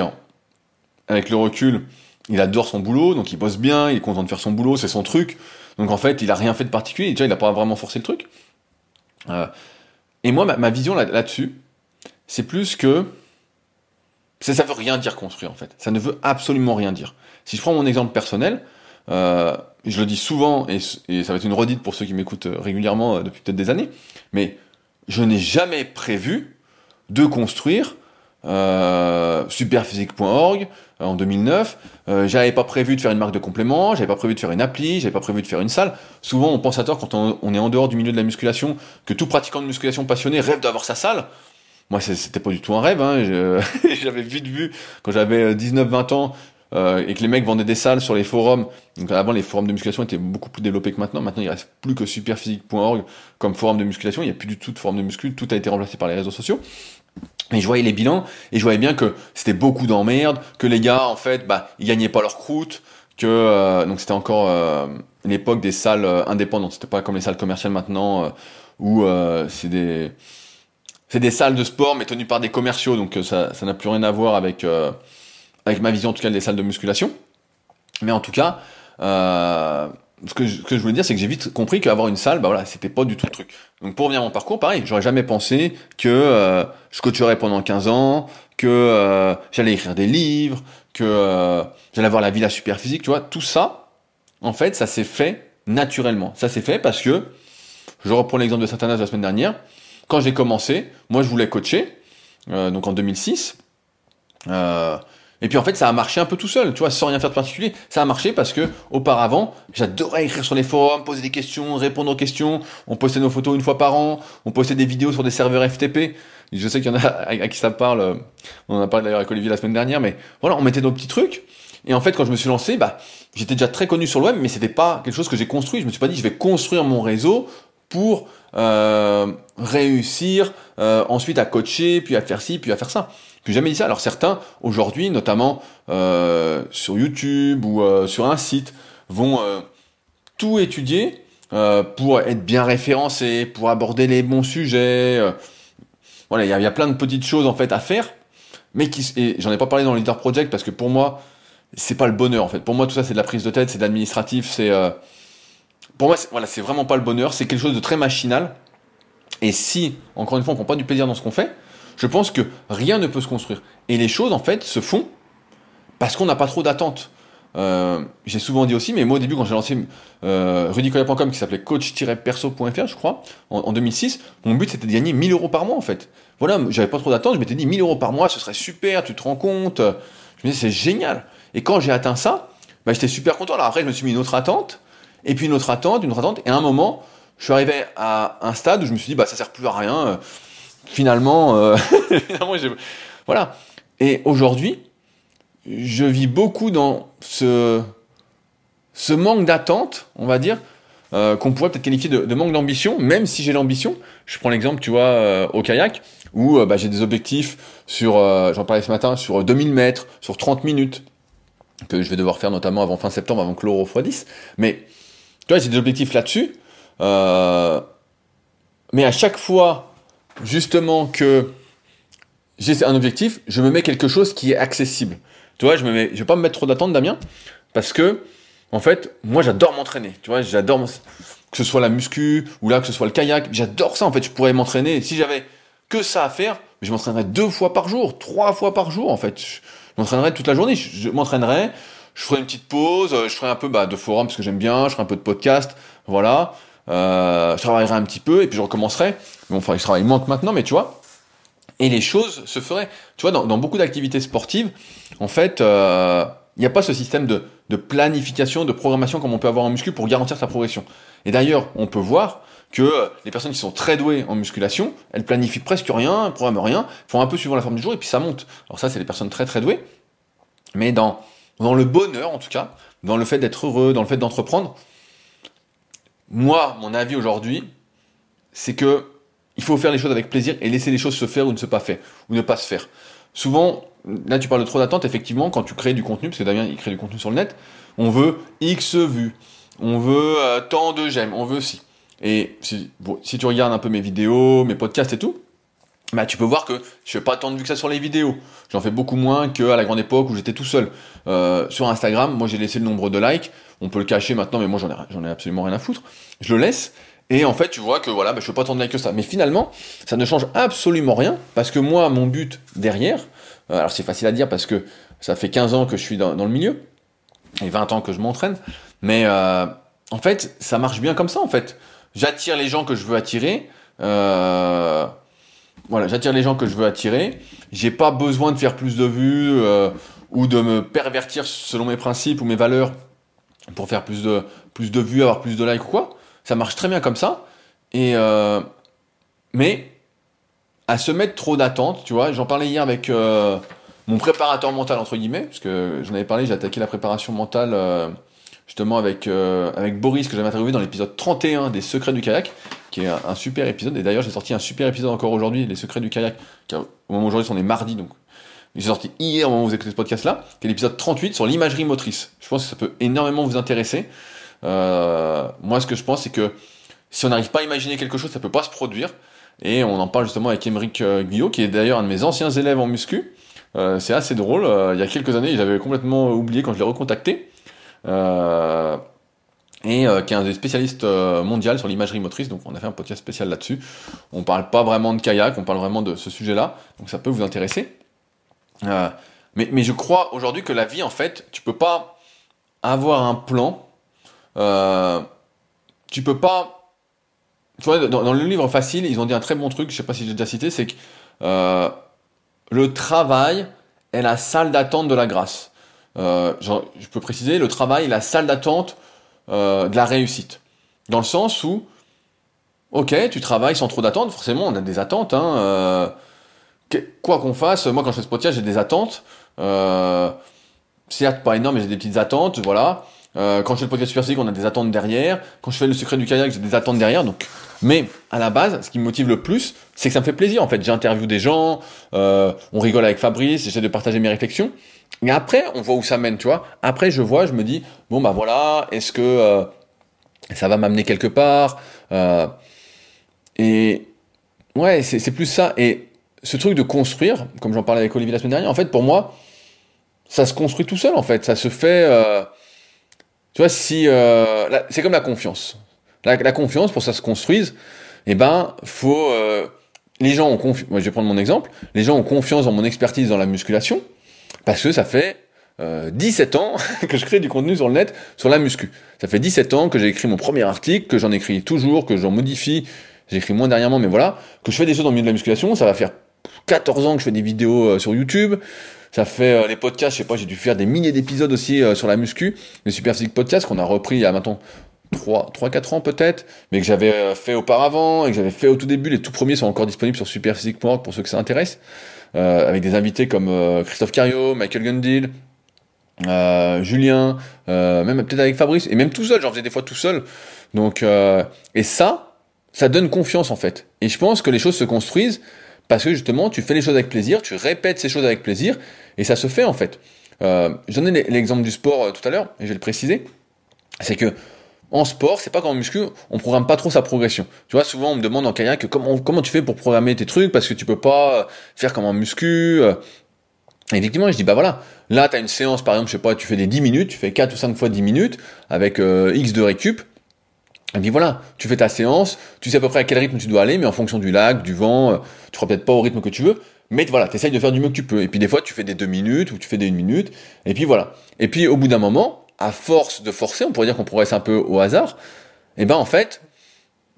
avec le recul, il adore son boulot, donc il bosse bien, il est content de faire son boulot, c'est son truc. Donc en fait, il a rien fait de particulier, vois, il a pas vraiment forcé le truc. Et moi, ma, vision là-dessus, c'est plus que ça, ça veut rien dire construire en fait. Ça ne veut absolument rien dire. Si je prends mon exemple personnel, euh, je le dis souvent et, et, ça va être une redite pour ceux qui m'écoutent euh, régulièrement euh, depuis peut-être des années, mais je n'ai jamais prévu de construire euh, superphysique.org euh, en 2009. Euh, j'avais pas prévu de faire une marque de complément, j'avais pas prévu de faire une appli, j'avais pas prévu de faire une salle. Souvent, on pense à tort quand on, est en dehors du milieu de la musculation que tout pratiquant de musculation passionné rêve d'avoir sa salle. Moi, c'était pas du tout un rêve. Hein. j'avais vite vu quand j'avais 19-20 ans euh, et que les mecs vendaient des salles sur les forums. Donc avant, les forums de musculation étaient beaucoup plus développés que maintenant. Maintenant, il reste plus que superphysique.org comme forum de musculation. Il n'y a plus du tout de forum de muscu. Tout a été remplacé par les réseaux sociaux. Et je voyais les bilans et je voyais bien que c'était beaucoup d'emmerdes, que les gars en fait, bah, ils gagnaient pas leur croûte, que euh, donc c'était encore euh, l'époque des salles euh, indépendantes. C'était pas comme les salles commerciales maintenant euh, où euh, c'est des c'est des salles de sport mais tenues par des commerciaux, donc ça ça n'a plus rien à voir avec avec ma vision en tout cas des salles de musculation. Mais en tout cas, ce que, je, ce que je voulais dire, c'est que j'ai vite compris qu'avoir une salle, bah voilà, c'était pas du tout le truc. Donc pour revenir à mon parcours, pareil, j'aurais jamais pensé que euh, je coacherais pendant 15 ans, que euh, j'allais écrire des livres, que euh, j'allais avoir la villa super physique, tu vois, tout ça, en fait, ça s'est fait naturellement. Ça s'est fait parce que, je reprends l'exemple de Satanas de la semaine dernière, quand j'ai commencé, moi je voulais coacher, euh, donc en 2006, euh, et puis en fait, ça a marché un peu tout seul, tu vois, sans rien faire de particulier. Ça a marché parce que auparavant, j'adorais écrire sur les forums, poser des questions, répondre aux questions. On postait nos photos une fois par an, on postait des vidéos sur des serveurs FTP. Je sais qu'il y en a à qui ça parle. On en a parlé d'ailleurs avec Olivier la semaine dernière, mais voilà, on mettait nos petits trucs. Et en fait, quand je me suis lancé, bah, j'étais déjà très connu sur le web, mais c'était pas quelque chose que j'ai construit. Je me suis pas dit, je vais construire mon réseau pour euh, réussir euh, ensuite à coacher, puis à faire ci, puis à faire ça. J'ai jamais dit ça. Alors certains, aujourd'hui, notamment euh, sur YouTube ou euh, sur un site, vont euh, tout étudier pour être bien référencé, pour aborder les bons sujets. voilà, il y, y, a plein de petites choses en fait à faire, mais qui et j'en ai pas parlé dans le Leader Project parce que pour moi, c'est pas le bonheur en fait. Pour moi, tout ça, c'est de la prise de tête, c'est de l'administratif, c'est pour moi, voilà, c'est vraiment pas le bonheur. C'est quelque chose de très machinal. Et si, encore une fois, on prend pas du plaisir dans ce qu'on fait, je pense que rien ne peut se construire. Et les choses, en fait, se font parce qu'on n'a pas trop d'attentes. Euh, j'ai souvent dit aussi, mais moi au début quand j'ai lancé euh, qui s'appelait coach-perso.fr je crois, en, 2006, mon but c'était de gagner 1000 euros par mois en fait. Voilà, j'avais pas trop d'attentes, je m'étais dit 1000 euros par mois, ce serait super, tu te rends compte. Je me disais c'est génial. Et quand j'ai atteint ça, bah, j'étais super content. Alors après je me suis mis une autre attente, et puis une autre attente, une autre attente, et à un moment, je suis arrivé à un stade où je me suis dit bah ça sert plus à rien finalement, euh, voilà. Et aujourd'hui, je vis beaucoup dans ce, ce manque d'attente, on va dire, euh, qu'on pourrait peut-être qualifier de, manque d'ambition, même si j'ai l'ambition. Je prends l'exemple, tu vois, euh, au kayak, où bah, j'ai des objectifs sur, j'en parlais ce matin, sur 2000 mètres, sur 30 minutes, que je vais devoir faire notamment avant fin septembre, avant que l'euro x10. Mais, tu vois, j'ai des objectifs là-dessus. mais à chaque fois justement que j'ai un objectif, je me mets quelque chose qui est accessible. Tu vois, je me vais pas me mettre trop d'attente, Damien, parce que, en fait, moi j'adore m'entraîner. Tu vois, j'adore que ce soit la muscu ou là que ce soit le kayak. J'adore ça. En fait, je pourrais m'entraîner. Si j'avais que ça à faire, je m'entraînerais deux fois par jour, trois fois par jour. En fait, je m'entraînerais toute la journée. Je, m'entraînerais. Je ferais une petite pause. Je ferais un peu bah, de forum parce que j'aime bien. Je ferais un peu de podcast. Voilà. Euh, je travaillerai un petit peu et puis je recommencerai. Bon, enfin, je travaille moins maintenant, mais tu vois. Et les choses se feraient. Tu vois, dans, beaucoup d'activités sportives, en fait, euh, il n'y a pas ce système de, planification, de programmation comme on peut avoir en muscu pour garantir sa progression. Et d'ailleurs, on peut voir que les personnes qui sont très douées en musculation, elles planifient presque rien, elles programment rien, font un peu suivant la forme du jour et puis ça monte. Alors ça, c'est les personnes très très douées. Mais dans le bonheur, en tout cas, dans le fait d'être heureux, dans le fait d'entreprendre, moi, mon avis aujourd'hui, c'est que il faut faire les choses avec plaisir et laisser les choses se faire ou ne se pas faire, ou ne pas se faire. Souvent, là tu parles de trop d'attente, effectivement, quand tu crées du contenu, parce que Damien il crée du contenu sur le net, on veut X vues, on veut euh, tant de j'aime, on veut si. Et si, si tu regardes un peu mes vidéos, mes podcasts et tout, bah, tu peux voir que je fais pas tant de que ça sur les vidéos. J'en fais beaucoup moins qu'à la grande époque où j'étais tout seul. Euh, sur Instagram, moi j'ai laissé le nombre de likes. On peut le cacher maintenant, mais moi j'en ai, absolument rien à foutre. Je le laisse. Et en fait, tu vois que voilà, bah, je fais pas tant de likes que ça. Mais finalement, ça ne change absolument rien parce que moi, mon but derrière, euh, alors c'est facile à dire parce que ça fait 15 ans que je suis dans, le milieu et 20 ans que je m'entraîne. Mais euh, en fait, ça marche bien comme ça en fait. J'attire les gens que je veux attirer. Voilà, j'attire les gens que je veux attirer. J'ai pas besoin de faire plus de vues euh, ou de me pervertir selon mes principes ou mes valeurs pour faire plus de, plus de vues, avoir plus de likes ou quoi. Ça marche très bien comme ça. Et euh, mais à se mettre trop d'attentes, tu vois, j'en parlais hier avec euh, mon préparateur mental entre guillemets, parce que j'en avais parlé, j'ai attaqué la préparation mentale justement avec, avec Boris que j'avais interviewé dans l'épisode 31 des secrets du kayak qui est un, super épisode. Et d'ailleurs, j'ai sorti un super épisode encore aujourd'hui, Les secrets du kayak, qui, au moment aujourd'hui, on est mardi, donc j'ai sorti hier au moment où vous écoutez ce podcast-là, qui est l'épisode 38 sur l'imagerie motrice. Je pense que ça peut énormément vous intéresser. Euh, moi, ce que je pense, c'est que si on n'arrive pas à imaginer quelque chose, ça peut pas se produire. Et on en parle justement avec Émeric euh, Guyot, qui est d'ailleurs un de mes anciens élèves en muscu. Euh, c'est assez drôle. il y a quelques années, j'avais complètement oublié quand je l'ai recontacté. Euh, et euh, qui est un des spécialistes euh, sur l'imagerie motrice, donc on a fait un podcast spécial là-dessus. On parle pas vraiment de kayak, on parle vraiment de ce sujet-là, donc ça peut vous intéresser. Euh, Mais, je crois aujourd'hui que la vie, en fait, tu peux pas avoir un plan. Tu peux pas. Tu vois, dans, le livre facile, ils ont dit un très bon truc, je sais pas si j'ai déjà cité, c'est que le travail est la salle d'attente de la grâce. Euh, je peux préciser, le travail la salle d'attente euh, de la réussite. Dans le sens où, ok, tu travailles sans trop d'attentes, forcément on a des attentes. Hein, euh, quoi qu'on fasse, moi quand je fais ce podcast, j'ai des attentes. Euh, certes, pas énorme, mais j'ai des petites attentes, voilà. Quand je fais le podcast Super Physique, on a des attentes derrière. Quand je fais le secret du kayak, j'ai des attentes derrière. Donc, mais à la base, ce qui me motive le plus, c'est que ça me fait plaisir. En fait, j'interviewe des gens, on rigole avec Fabrice, j'essaie de partager mes réflexions. Et après, on voit où ça mène, tu vois. Après, je vois, je me dis, bon bah voilà, est-ce que euh, ça va m'amener quelque part euh, Et ouais, c'est plus ça. Et ce truc de construire, comme j'en parlais avec Olivier la semaine dernière, en fait, pour moi, ça se construit tout seul, en fait. Ça se fait. Euh, tu vois, si. C'est comme la confiance. La, la, confiance, pour que ça se construise, eh ben, faut. Les gens ont confiance. Moi, je vais prendre mon exemple. Les gens ont confiance dans mon expertise dans la musculation, parce que ça fait 17 ans que je crée du contenu sur le net sur la muscu. Ça fait 17 ans que j'ai écrit mon premier article, que j'en écris toujours, que j'en modifie. J'écris moins dernièrement, mais voilà. Que je fais des choses dans le milieu de la musculation. Ça va faire 14 ans que je fais des vidéos euh, sur YouTube. Ça fait euh, les podcasts, je sais pas, j'ai dû faire des milliers d'épisodes aussi euh, sur la muscu, les Super Physique Podcasts qu'on a repris il y a maintenant 3, 3 4 ans peut-être, mais que j'avais fait auparavant et que j'avais fait au tout début. Les tout premiers sont encore disponibles sur superphysique.org pour ceux que ça intéresse, avec des invités comme Christophe Cario, Michael Gundil, Julien, même peut-être avec Fabrice, et même tout seul, j'en faisais des fois tout seul. Donc, et ça, ça donne confiance en fait. Et je pense que les choses se construisent parce que justement, tu fais les choses avec plaisir, tu répètes ces choses avec plaisir, et ça se fait en fait. Euh, J'en ai l'exemple du sport euh, tout à l'heure, et je vais le préciser. C'est que en sport, c'est pas comme en muscu, on programme pas trop sa progression. Tu vois, souvent on me demande en kayak comment, comment tu fais pour programmer tes trucs parce que tu peux pas euh, faire comme en muscu. Euh. Effectivement, je dis bah voilà, là tu as une séance par exemple, je sais pas, tu fais des 10 minutes, tu fais 4 ou 5 fois 10 minutes avec X de récup. Et puis voilà, tu fais ta séance, tu sais à peu près à quel rythme tu dois aller, mais en fonction du lac, du vent, euh, tu feras peut-être pas au rythme que tu veux, mais voilà, tu essayes de faire du mieux que tu peux. Et puis des fois, tu fais des deux minutes ou tu fais des une minute, et puis voilà. Et puis au bout d'un moment, à force de forcer, on pourrait dire qu'on progresse un peu au hasard, et ben en fait,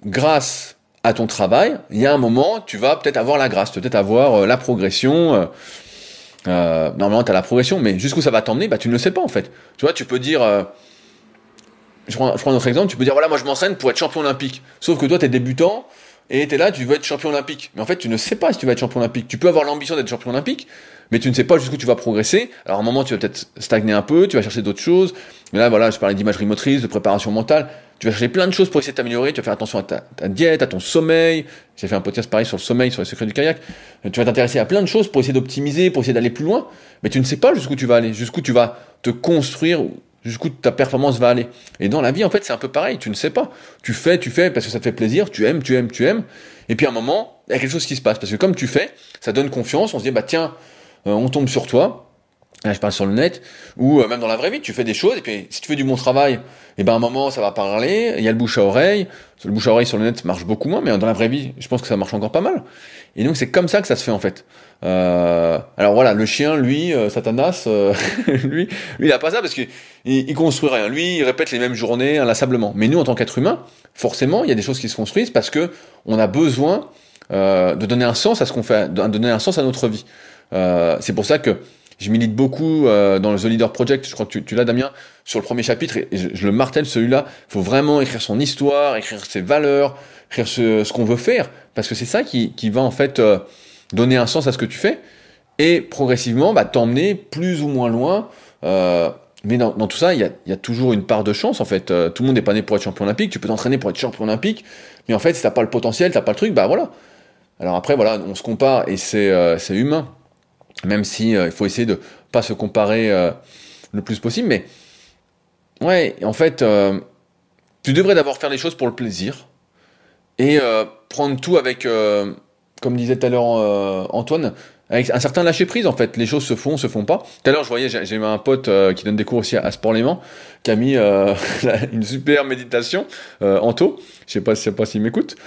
grâce à ton travail, il y a un moment, tu vas peut-être avoir la grâce, peut-être avoir euh, la progression. Euh, euh normalement, tu as la progression, mais jusqu'où ça va t'emmener, bah tu ne le sais pas en fait. Tu vois, tu peux dire je prends, je prends exemple, tu peux dire voilà, moi je m'entraîne pour être champion olympique. Sauf que toi, tu es débutant et tu es là, tu veux être champion olympique. Mais en fait, tu ne sais pas si tu vas être champion olympique. Tu peux avoir l'ambition d'être champion olympique, mais tu ne sais pas jusqu'où tu vas progresser. Alors à un moment, tu vas peut-être stagner un peu, tu vas chercher d'autres choses. Mais là, voilà, je parlais d'imagerie motrice, de préparation mentale. Tu vas chercher plein de choses pour essayer de t'améliorer. Tu vas faire attention à ta, ta diète, à ton sommeil. J'ai fait un podcast pareil sur le sommeil, sur les secrets du kayak. Tu vas t'intéresser à plein de choses pour essayer d'optimiser, pour essayer d'aller plus loin. Mais tu ne sais pas jusqu'où tu vas aller, jusqu'où tu vas te construire jusqu'où ta performance va aller. Et dans la vie, en fait, c'est un peu pareil, tu ne sais pas. Tu fais, tu fais parce que ça fait plaisir, tu aimes, tu aimes, tu aimes. Et puis à un moment, il y a quelque chose qui se passe. Parce que comme tu fais, ça donne confiance, on se dit, bah tiens, euh, on tombe sur toi. Là, je parle sur le net, ou euh, même dans la vraie vie, tu fais des choses, et puis si tu fais du bon travail, et eh ben à un moment, ça va parler, il y a le bouche à oreille. Le bouche à oreille sur le net marche beaucoup moins, mais dans la vraie vie, je pense que ça marche encore pas mal. Et donc c'est comme ça que ça se fait en fait. Euh, alors voilà, le chien, lui, euh, Satanas, euh, lui, lui, il a pas ça parce qu'il il construit rien. Lui, il répète les mêmes journées inlassablement. Mais nous, en tant qu'être humain, forcément, il y a des choses qui se construisent parce que on a besoin euh, de donner un sens à ce qu'on fait, de donner un sens à notre vie. c'est pour ça que je milite beaucoup dans le The Leader Project. Je crois que tu, l'as, Damien, sur le premier chapitre, et je, le martèle celui-là. Il faut vraiment écrire son histoire, écrire ses valeurs, écrire ce, qu'on veut faire, parce que c'est ça qui, va en fait donner un sens à ce que tu fais, et progressivement bah, t'emmener plus ou moins loin. Euh, mais dans, tout ça, il y a, y a, toujours une part de chance en fait. Euh, tout le monde n'est pas né pour être champion olympique. Tu peux t'entraîner pour être champion olympique, mais en fait, si t'as pas le potentiel, t'as pas le truc, bah voilà. Alors après, voilà, on se compare et euh, c'est humain. Même si il faut essayer de pas se comparer le plus possible, mais ouais, en fait, tu devrais d'abord faire les choses pour le plaisir et prendre tout avec comme disait tout à l'heure euh, Antoine, avec un certain lâcher prise en fait. Les choses se font, se font pas. Tout à l'heure, je voyais, j'ai un pote euh, qui donne des cours aussi à, Sport Léman, qui a mis euh, une super méditation, Anto. Je sais pas, je sais pas s'il m'écoute.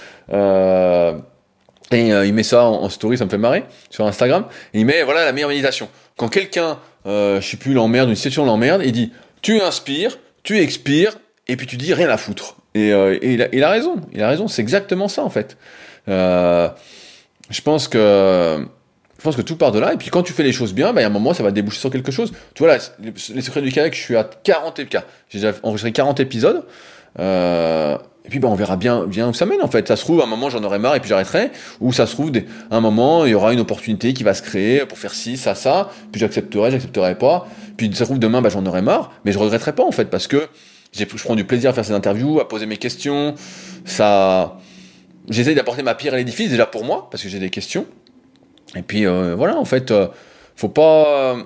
Et il met ça en, story, ça me fait marrer, sur Instagram. Et il met, voilà, la meilleure méditation. Quand quelqu'un, je sais plus, l'emmerde, une situation l'emmerde, il dit, tu inspires, tu expires, et puis tu dis rien à foutre. Et, il, a, il, a, raison, il a raison, c'est exactement ça en fait. je pense que je pense que tout part de là. Et puis quand tu fais les choses bien, bah, il y a un moment, ça va déboucher sur quelque chose. Tu vois là, les, secrets du kayak, je suis à 40 épisodes. J'ai déjà enregistré 40 épisodes. Euh, et puis bah, on verra bien, où ça mène en fait. Ça se trouve, à un moment j'en aurai marre et puis j'arrêterai. Ou ça se trouve, à un moment, il y aura une opportunité qui va se créer pour faire ci, ça, ça. Puis j'accepterai, j'accepterai pas. Puis ça se trouve, demain, bah, j'en aurai marre. Mais je regretterai pas en fait parce que je prends du plaisir à faire ces interviews, à poser mes questions. Ça, j'essaye d'apporter ma pierre à l'édifice déjà pour moi parce que j'ai des questions. Et puis euh, voilà, en fait, euh, faut pas. Euh,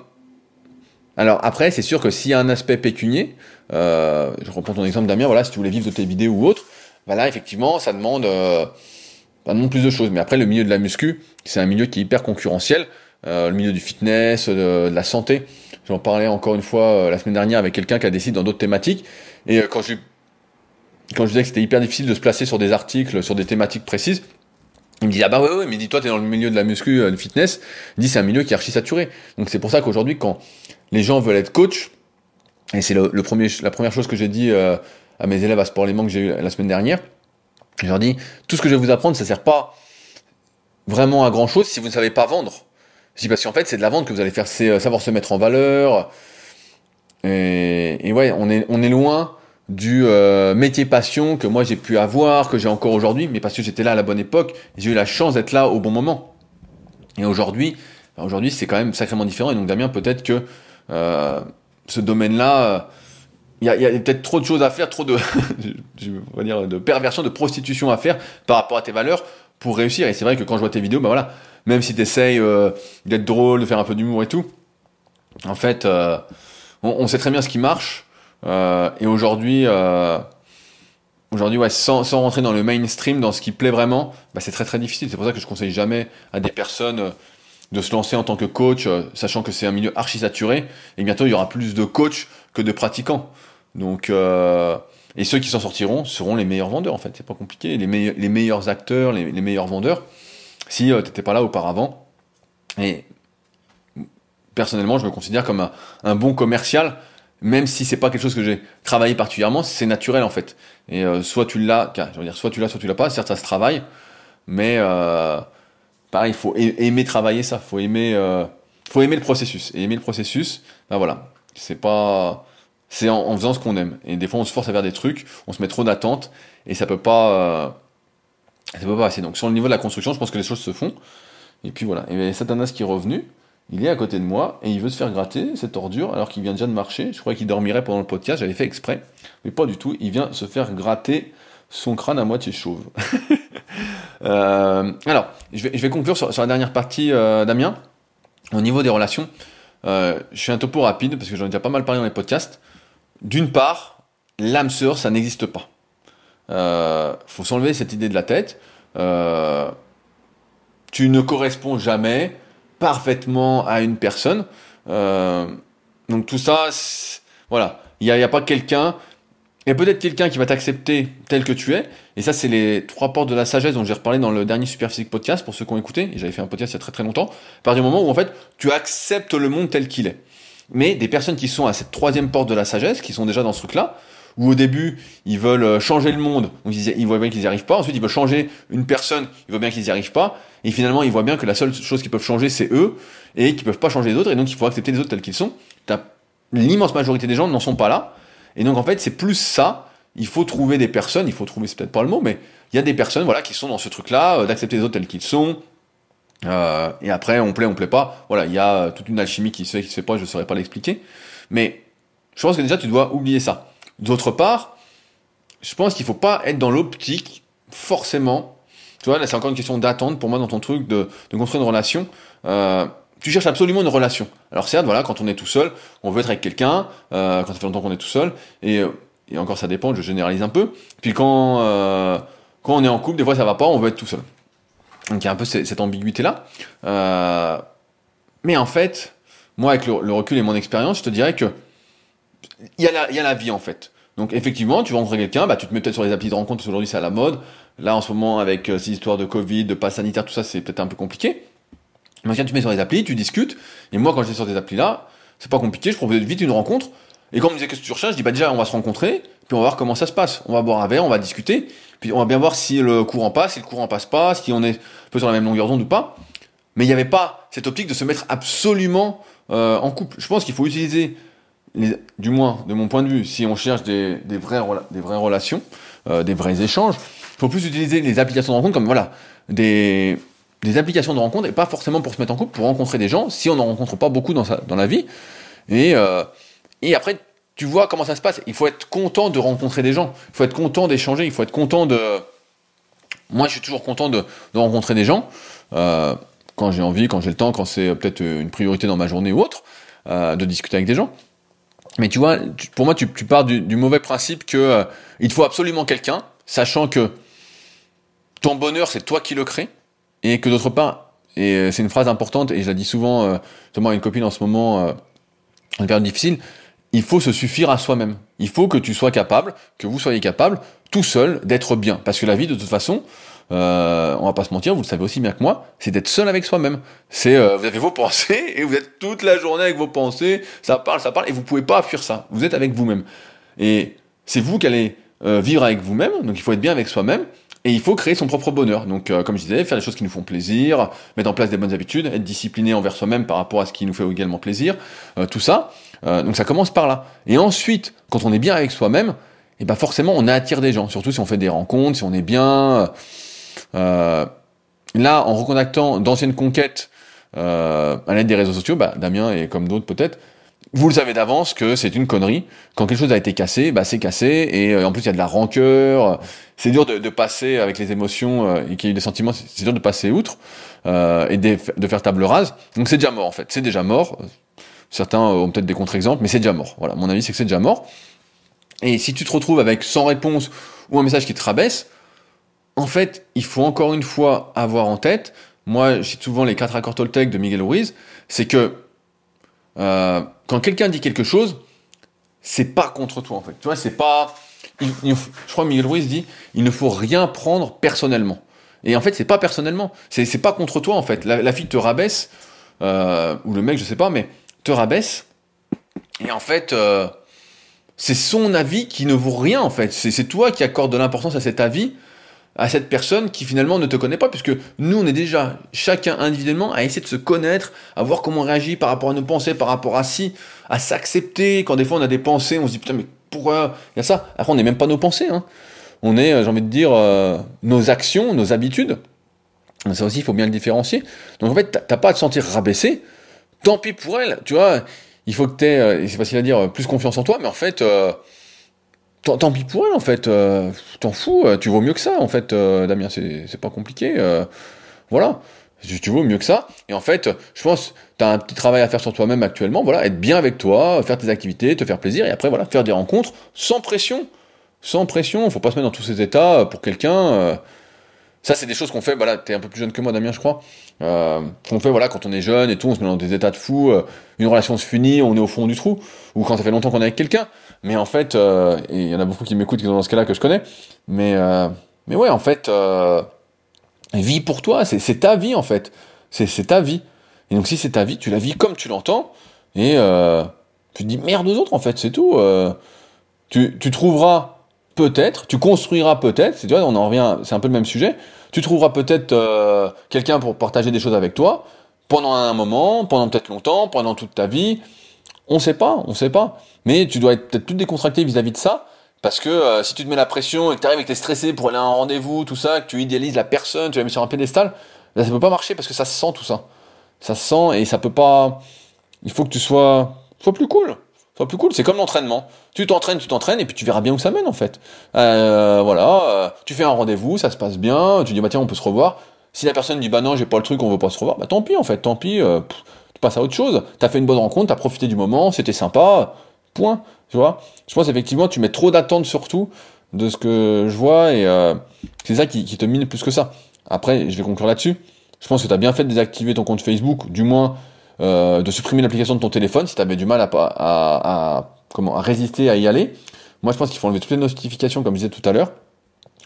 alors après, c'est sûr que s'il y a un aspect pécunier, je reprends ton exemple Damien, voilà, si tu voulais vivre de tes vidéos ou autre, voilà, effectivement, ça demande, ça demande plus de choses. Mais après, le milieu de la muscu, c'est un milieu qui est hyper concurrentiel. le milieu du fitness, de, la santé. J'en parlais encore une fois la semaine dernière avec quelqu'un qui a décidé dans d'autres thématiques. Et quand je quand je disais que c'était hyper difficile de se placer sur des articles, sur des thématiques précises, il me dit ah bah ouais mais dis-toi t'es dans le milieu de la muscu euh, de fitness il dit c'est un milieu qui est archi saturé donc c'est pour ça qu'aujourd'hui quand les gens veulent être coach et c'est le, premier la première chose que j'ai dit euh, à mes élèves à Sport Léman que j'ai eu la semaine dernière je leur dis tout ce que je vais vous apprendre ça sert pas vraiment à grand chose si vous ne savez pas vendre je dis parce qu'en fait c'est de la vente que vous allez faire c'est euh, savoir se mettre en valeur et, et ouais on est on est loin du euh, métier passion que moi j'ai pu avoir, que j'ai encore aujourd'hui, mais parce que j'étais là à la bonne époque, j'ai eu la chance d'être là au bon moment. Et aujourd'hui, bah, aujourd'hui c'est quand même sacrément différent. Et donc Damien, peut-être que euh, ce domaine-là, il y a, peut-être trop de choses à faire, trop de, je dire, de perversion, de prostitution à faire par rapport à tes valeurs pour réussir. Et c'est vrai que quand je vois tes vidéos, bah voilà, même si tu essayes euh, d'être drôle, de faire un peu d'humour et tout, en fait, on, sait très bien ce qui marche. Euh, et aujourd'hui, euh, aujourd'hui, ouais, sans, rentrer dans le mainstream, dans ce qui plaît vraiment, bah, c'est très très difficile. C'est pour ça que je conseille jamais à des personnes euh, de se lancer en tant que coach, sachant que c'est un milieu archi saturé. Et bientôt, il y aura plus de coachs que de pratiquants. Donc, euh, et ceux qui s'en sortiront seront les meilleurs vendeurs, en fait. C'est pas compliqué. Les, les meilleurs acteurs, les, meilleurs vendeurs. Si tu n'étais pas là auparavant. Et personnellement, je me considère comme un, un bon commercial même si c'est pas quelque chose que j'ai travaillé particulièrement, c'est naturel en fait. Et euh, soit tu l'as, je veux dire, soit tu l'as, soit tu l'as pas. Certes, ça se travaille, mais euh, pareil, il faut aimer travailler ça. Faut aimer, euh, faut aimer le processus. Et aimer le processus, ben voilà, c'est pas, c'est en, faisant ce qu'on aime. Et des fois, on se force à faire des trucs, on se met trop d'attentes, et ça peut pas, ça peut pas passer. Donc sur le niveau de la construction, je pense que les choses se font. Et puis voilà. Et Satanas qui est revenu il est à côté de moi et il veut se faire gratter cette ordure alors qu'il vient déjà de marcher. Je croyais qu'il dormirait pendant le podcast, j'avais fait exprès. Mais pas du tout, il vient se faire gratter son crâne à moitié chauve. Euh, alors, je vais, conclure sur, la dernière partie, euh, Damien. Au niveau des relations, euh, je fais un topo rapide parce que j'en ai déjà pas mal parlé dans les podcasts. D'une part, l'âme sœur, ça n'existe pas. faut s'enlever cette idée de la tête. tu ne corresponds jamais parfaitement à une personne. Donc tout ça, voilà, il n'y a, pas quelqu'un, a peut-être quelqu'un qui va t'accepter tel que tu es, et ça c'est les trois portes de la sagesse dont j'ai reparlé dans le dernier Super Physique podcast pour ceux qui ont écouté, et j'avais fait un podcast il y a très très longtemps, partir du moment où en fait tu acceptes le monde tel qu'il est. Mais des personnes qui sont à cette troisième porte de la sagesse, qui sont déjà dans ce truc-là, où au début, ils veulent euh, changer le monde, donc ils, voient bien qu'ils n'y arrivent pas, ensuite ils veulent changer une personne, ils voient bien qu'ils n'y arrivent pas, et finalement ils voient bien que la seule chose qu'ils peuvent changer c'est eux, et qu'ils peuvent pas changer les autres, et donc il faut accepter les autres tels qu'ils sont. L'immense majorité des gens n'en sont pas là, et donc en fait c'est plus ça, il faut trouver des personnes, il faut trouver, c'est peut-être pas le mot, mais il y a des personnes voilà, qui sont dans ce truc-là, euh, d'accepter les autres tels qu'ils sont, euh, et après on plaît, on plaît pas, voilà, il y a toute une alchimie qui se fait, qui se fait pas, je saurais pas l'expliquer, mais je pense que déjà tu dois oublier ça. D'autre part, je pense qu'il faut pas être dans l'optique, forcément. Tu vois, là, c'est encore une question d'attente pour moi dans ton truc de, construire une relation. Euh, tu cherches absolument une relation. Alors certes, voilà, quand on est tout seul, on veut être avec quelqu'un, euh, quand ça fait longtemps qu'on est tout seul, et, et, encore ça dépend, je généralise un peu. Puis quand, euh, quand on est en couple, des fois ça va pas, on veut être tout seul. Donc il y a un peu cette, ambiguïté-là. Euh, mais en fait, moi avec le, recul et mon expérience, je te dirais que il y, a la, y a la vie en fait. Donc effectivement, tu vas rencontrer quelqu'un, bah, tu te mets peut-être sur les applis de rencontre, parce qu'aujourd'hui c'est à la mode, Là, en ce moment, avec euh, ces histoires de Covid, de passe sanitaire, tout ça, c'est peut-être un peu compliqué. Quand tu mets sur des applis, tu discutes. Et moi, quand j'étais sur des applis là, c'est pas compliqué, je propose vite une rencontre. Et quand on me disait que tu recherches, je dis bah déjà, on va se rencontrer, puis on va voir comment ça se passe. On va boire un verre, on va discuter, puis on va bien voir si le courant passe, si le courant passe pas, si on est un peu sur la même longueur d'onde ou pas. Mais il n'y avait pas cette optique de se mettre absolument euh, en couple. Je pense qu'il faut utiliser, du moins de mon point de vue, si on cherche des, des, vraies, des vraies relations, euh, des vrais échanges, il faut plus utiliser les applications de rencontre comme voilà, des, des applications de rencontre et pas forcément pour se mettre en couple, pour rencontrer des gens, si on n'en rencontre pas beaucoup dans, sa, dans la vie. Et, euh, et après, tu vois comment ça se passe. Il faut être content de rencontrer des gens. Il faut être content d'échanger. Il faut être content de. Moi, je suis toujours content de, de rencontrer des gens. Euh, quand j'ai envie, quand j'ai le temps, quand c'est peut-être une priorité dans ma journée ou autre, euh, de discuter avec des gens. Mais tu vois, pour moi, tu, tu pars du, du, mauvais principe que euh, il faut absolument quelqu'un, sachant que ton bonheur, c'est toi qui le crée, et que d'autre part, et euh, c'est une phrase importante, et je la dis souvent, euh, notamment à une copine en ce moment, euh, une période difficile, il faut se suffire à soi-même. Il faut que tu sois capable, que vous soyez capable, tout seul, d'être bien. Parce que la vie, de toute façon, euh, on va pas se mentir, vous le savez aussi bien que moi, c'est d'être seul avec soi-même. C'est euh, vous avez vos pensées et vous êtes toute la journée avec vos pensées, ça parle, ça parle, et vous pouvez pas fuir ça. Vous êtes avec vous-même. Et c'est vous qui allez euh, vivre avec vous-même, donc il faut être bien avec soi-même. Et il faut créer son propre bonheur. Donc, euh, comme je disais, faire les choses qui nous font plaisir, mettre en place des bonnes habitudes, être discipliné envers soi-même par rapport à ce qui nous fait également plaisir, euh, tout ça. Euh, donc, ça commence par là. Et ensuite, quand on est bien avec soi-même, et eh ben forcément, on attire des gens. Surtout si on fait des rencontres, si on est bien. Là, en recontactant d'anciennes conquêtes à l'aide des réseaux sociaux, bah, Damien et comme d'autres peut-être, vous le savez d'avance que c'est une connerie. Quand quelque chose a été cassé, bah c'est cassé. Et euh, en plus, il y a de la rancœur. C'est dur de, de, passer avec les émotions euh, et qu'il y ait des sentiments. C'est dur de passer outre euh, et de, de, faire table rase. Donc c'est déjà mort en fait. C'est déjà mort. Certains ont peut-être des contre-exemples, mais c'est déjà mort. Voilà, mon avis c'est que c'est déjà mort. Et si tu te retrouves avec sans réponse ou un message qui te rabaisse, en fait, il faut encore une fois avoir en tête. Moi, j'ai souvent les quatre accords Toltec de Miguel Ruiz. C'est que euh, quand quelqu'un dit quelque chose, c'est pas contre toi en fait. Tu vois, c'est pas. Il, je crois que Miguel Ruiz dit il ne faut rien prendre personnellement. Et en fait, c'est pas personnellement. C'est, pas contre toi en fait. La, la fille te rabaisse, euh, ou le mec, je sais pas, mais te rabaisse. Et en fait, euh, c'est son avis qui ne vaut rien en fait. C'est, c'est toi qui accordes de l'importance à cet avis à cette personne qui finalement ne te connaît pas, puisque nous, on est déjà chacun individuellement à essayer de se connaître, à voir comment on réagit par rapport à nos pensées, par rapport à si, à s'accepter. Quand des fois on a des pensées, on se dit putain, mais pourquoi il y a ça? Après, on n'est même pas nos pensées. Hein. On est, j'ai envie de dire, euh, nos actions, nos habitudes. Ça aussi, il faut bien le différencier. Donc en fait, t'as pas à te sentir rabaissé. Tant pis pour elle, tu vois. Il faut que tu aies, euh, c'est facile à dire, plus confiance en toi, mais en fait. Euh, tant pis pour elle en fait, euh, t'en fous, euh, tu vaux mieux que ça en fait, euh, Damien, c'est pas compliqué, euh, voilà, tu, tu vaux mieux que ça, et en fait, je pense, t'as un petit travail à faire sur toi-même actuellement, voilà, être bien avec toi, faire tes activités, te faire plaisir, et après voilà, faire des rencontres sans pression, sans pression, faut pas se mettre dans tous ces états pour quelqu'un, ça c'est des choses qu'on fait, voilà, t'es un peu plus jeune que moi Damien je crois, qu'on fait voilà quand on est jeune et tout, on se met dans des états de fou, une relation se finit, on est au fond du trou, ou quand ça fait longtemps qu'on est avec quelqu'un, mais en fait, euh, il y en a beaucoup qui m'écoutent qui sont dans ce cas-là que je connais. Mais, euh, mais ouais, en fait, euh, vie pour toi, c'est ta vie en fait. C'est ta vie. Et donc si c'est ta vie, tu la vis comme tu l'entends. Et euh, tu te dis merde aux autres en fait, c'est tout. Euh, tu, tu trouveras peut-être, tu construiras peut-être, tu vois, on en revient, c'est un peu le même sujet. Tu trouveras peut-être euh, quelqu'un pour partager des choses avec toi pendant un moment, pendant peut-être longtemps, pendant toute ta vie. On sait pas, on sait pas. Mais tu dois être peut-être plus décontracté vis-à-vis de ça, parce que euh, si tu te mets la pression et que tu arrives et que tu es stressé pour aller à un rendez-vous, tout ça, que tu idéalises la personne, tu la mets sur un pédestal, là ça peut pas marcher parce que ça se sent tout ça. Ça se sent et ça peut pas. Il faut que tu sois, plus cool. Sois plus cool. C'est comme l'entraînement. Tu t'entraînes, tu t'entraînes et puis tu verras bien où ça mène en fait. Euh, voilà. Euh, tu fais un rendez-vous, ça se passe bien. Tu dis bah tiens on peut se revoir. Si la personne dit bah non j'ai pas le truc, on veut pas se revoir, bah tant pis en fait, tant pis. Tu passes à autre chose. T'as fait une bonne rencontre, t'as profité du moment, c'était sympa Point. Tu vois Je pense effectivement tu mets trop d'attentes surtout de ce que je vois et euh, c'est ça qui, te mine plus que ça. Après, je vais conclure là-dessus. Je pense que tu as bien fait de désactiver ton compte Facebook, du moins euh, de supprimer l'application de ton téléphone si tu avais du mal à, à, résister à y aller. Moi, je pense qu'il faut enlever toutes les notifications, comme je disais tout à l'heure.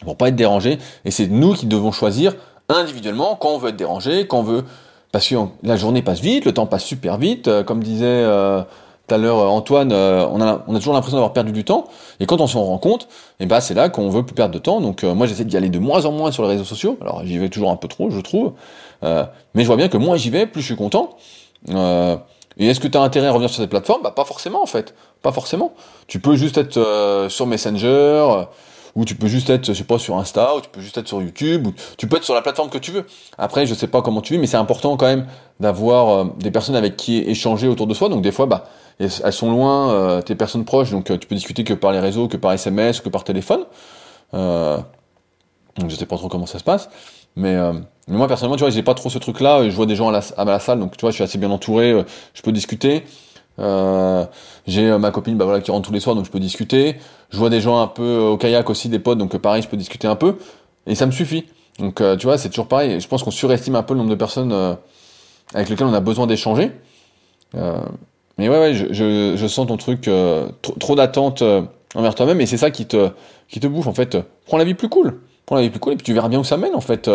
pour pas être dérangé. Et c'est nous qui devons choisir individuellement quand on veut être dérangé, quand on veut, parce que la journée passe vite, le temps passe super vite, euh, comme disait tout à l'heure Antoine, euh, on, a, toujours l'impression d'avoir perdu du temps, et quand on s'en rend compte, et eh ben c'est là qu'on veut plus perdre de temps. Donc moi j'essaie d'y aller de moins en moins sur les réseaux sociaux. Alors j'y vais toujours un peu trop, je trouve, mais je vois bien que moins j'y vais, plus je suis content. et est-ce que tu as intérêt à revenir sur cette plateforme? Bah pas forcément en fait, pas forcément. Tu peux juste être sur Messenger ou tu peux juste être, je sais pas, sur Insta, ou tu peux juste être sur YouTube, ou tu peux être sur la plateforme que tu veux. Après, je sais pas comment tu vis, mais c'est important quand même d'avoir euh, des personnes avec qui échanger autour de soi. Donc des fois, bah, elles sont loin, euh, tes personnes proches, donc euh, tu peux discuter que par les réseaux, que par SMS, que par téléphone. Euh, donc je sais pas trop comment ça se passe. Mais, moi personnellement, tu vois, j'ai pas trop ce truc-là. Je vois des gens à la, salle, donc tu vois, je suis assez bien entouré. je peux discuter. Euh, j'ai euh, ma copine bah voilà qui rentre tous les soirs donc je peux discuter. Je vois des gens un peu euh, au kayak aussi des potes donc pareil je peux discuter un peu et ça me suffit. Donc tu vois c'est toujours pareil. Je pense qu'on surestime un peu le nombre de personnes avec lesquelles on a besoin d'échanger. Mais ouais ouais je, je, sens ton truc trop, trop d'attente envers toi-même et c'est ça qui te qui te bouffe en fait. Prends la vie plus cool. Prends la vie plus cool et puis tu verras bien où ça mène en fait.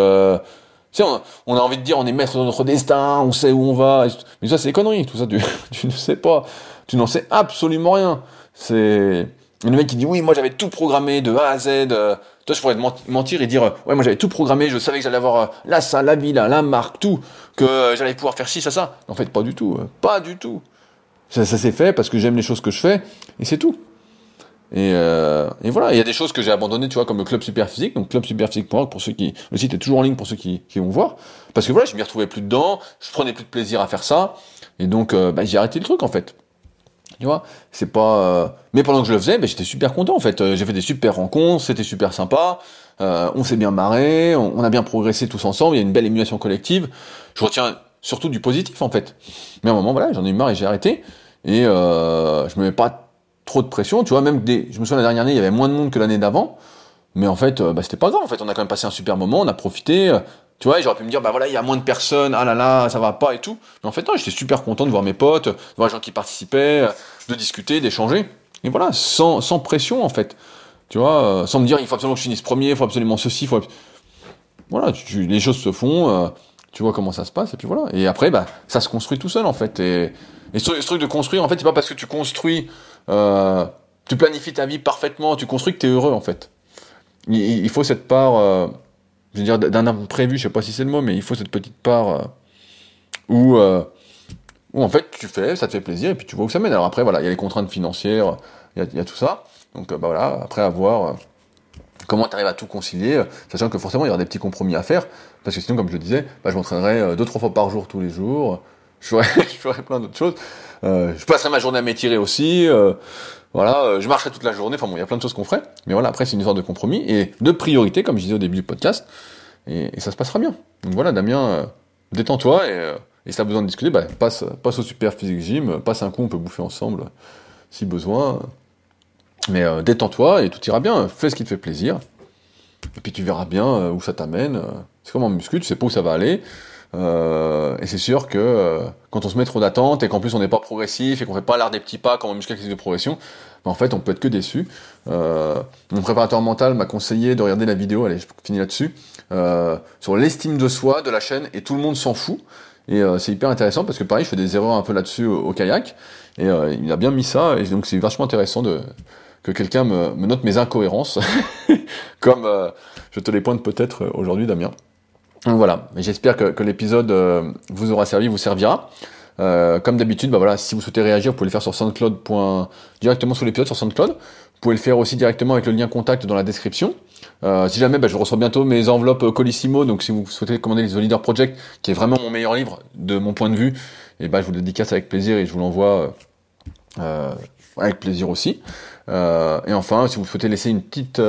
Tu sais, on, a envie de dire on est maître de notre destin, on sait où on va. Mais ça, c'est des conneries. Tout ça, tu, tu ne sais pas. Tu n'en sais absolument rien. C'est le mec qui dit oui, moi j'avais tout programmé de A à Z. Euh, toi, je pourrais te mentir et dire ouais, moi j'avais tout programmé. Je savais que j'allais avoir euh, la salle, la villa, la marque, tout, que euh, j'allais pouvoir faire ci, ça, ça. En fait, pas du tout. pas du tout. Ça, ça s'est fait parce que j'aime les choses que je fais et c'est tout. Et, euh, et, voilà, il y a des choses que j'ai abandonnées, tu vois, comme le club superphysique, donc club superphysique.org pour ceux qui, le site est toujours en ligne pour ceux qui, qui vont voir, parce que voilà, je m'y retrouvais plus dedans, je prenais plus de plaisir à faire ça, et donc euh, bah, j'ai arrêté le truc en fait. Tu vois, c'est pas. Euh... Mais pendant que je le faisais, bah, j'étais super content en fait. Euh, j'ai fait des super rencontres, c'était super sympa. Euh, on s'est bien marré, on, on, a bien progressé tous ensemble. Il y a une belle émulation collective. Je retiens surtout du positif en fait. Mais à un moment, voilà, j'en ai eu marre et j'ai arrêté. Et euh, je me mets pas trop de pression, tu vois, même des, je me souviens la dernière année, il y avait moins de monde que l'année d'avant, mais en fait, euh, bah, c'était pas grave, en fait, on a quand même passé un super moment, on a profité, euh, tu vois, j'aurais pu me dire, bah voilà, il y a moins de personnes, ah là là, ça va pas et tout, mais en fait, non, j'étais super content de voir mes potes, de voir les gens qui participaient, euh, de discuter, d'échanger, et voilà, sans, sans pression, en fait, tu vois, sans me dire, il faut absolument que je finisse premier, il faut absolument ceci, il faut... Voilà, les choses se font, tu vois comment ça se passe, et puis voilà, et après, bah, ça se construit tout seul, en fait, et, et ce, truc de construire, en fait, c'est pas parce que tu construis euh, tu planifies ta vie parfaitement, tu construis que tu es heureux en fait. Il, faut cette part, euh, je veux dire, d'un imprévu, je sais pas si c'est le mot, mais il faut cette petite part euh, où, où en fait tu fais, ça te fait plaisir et puis tu vois où ça mène. Alors après, voilà, il y a les contraintes financières, il y a, tout ça. Donc bah voilà, après avoir comment tu arrives à tout concilier, sachant que forcément il y aura des petits compromis à faire, parce que sinon, comme je le disais, bah, je m'entraînerai deux, trois fois par jour tous les jours, je ferai, je ferai plein d'autres choses. Euh, je passerai ma journée à m'étirer aussi. Euh, voilà, euh, je marcherai toute la journée. Enfin il y a plein de choses qu'on ferait. Mais voilà, après c'est une histoire de compromis et de priorité, comme je disais au début du podcast. Et, ça se passera bien. Donc voilà, Damien, détends-toi et, et si t'as besoin de discuter, bah, passe au Super Physique Gym, passe un coup, on peut bouffer ensemble si besoin. Mais détends-toi et tout ira bien. Fais ce qui te fait plaisir. Et puis tu verras bien où ça t'amène. C'est comme un muscu, tu sais pas où ça va aller. Euh, et c'est sûr que euh, quand on se met trop d'attente et qu'en plus on n'est pas progressif et qu'on fait pas l'art des petits pas comme un muscle de progression, ben en fait on peut être que déçu. Euh, mon préparateur mental m'a conseillé de regarder la vidéo, allez je finis là-dessus, euh, sur l'estime de soi de la chaîne et tout le monde s'en fout. Et c'est hyper intéressant parce que pareil je fais des erreurs un peu là-dessus au, kayak et il a bien mis ça et donc c'est vachement intéressant de que quelqu'un me, me, note mes incohérences comme je te les pointe peut-être aujourd'hui Damien. Voilà, j'espère que, que l'épisode euh, vous aura servi, vous servira. Euh, comme d'habitude, bah voilà, si vous souhaitez réagir, vous pouvez le faire sur SoundCloud. directement sous l'épisode sur SoundCloud. Vous pouvez le faire aussi directement avec le lien contact dans la description. Euh, si jamais, bah, je reçois bientôt mes enveloppes Colissimo, donc si vous souhaitez commander The Leader Project, qui est vraiment mon meilleur livre de mon point de vue, et bah, je vous le dédicace avec plaisir et je vous l'envoie euh, avec plaisir aussi. Et enfin, si vous souhaitez laisser une petite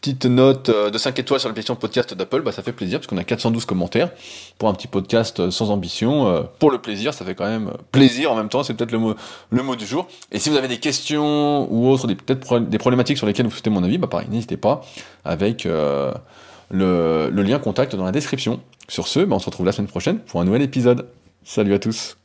petite note euh, de 5 étoiles sur l'application podcast d'Apple, bah, ça fait plaisir parce qu'on a 412 commentaires pour un petit podcast euh, sans ambition. Euh, pour le plaisir, ça fait quand même plaisir en même temps, c'est peut-être le mot, le mot du jour. Et si vous avez des questions ou autres, des, peut-être des problématiques sur lesquelles vous souhaitez mon avis, bah pareil, n'hésitez pas avec le, le, lien contact dans la description. Sur ce, bah, on se retrouve la semaine prochaine pour un nouvel épisode. Salut à tous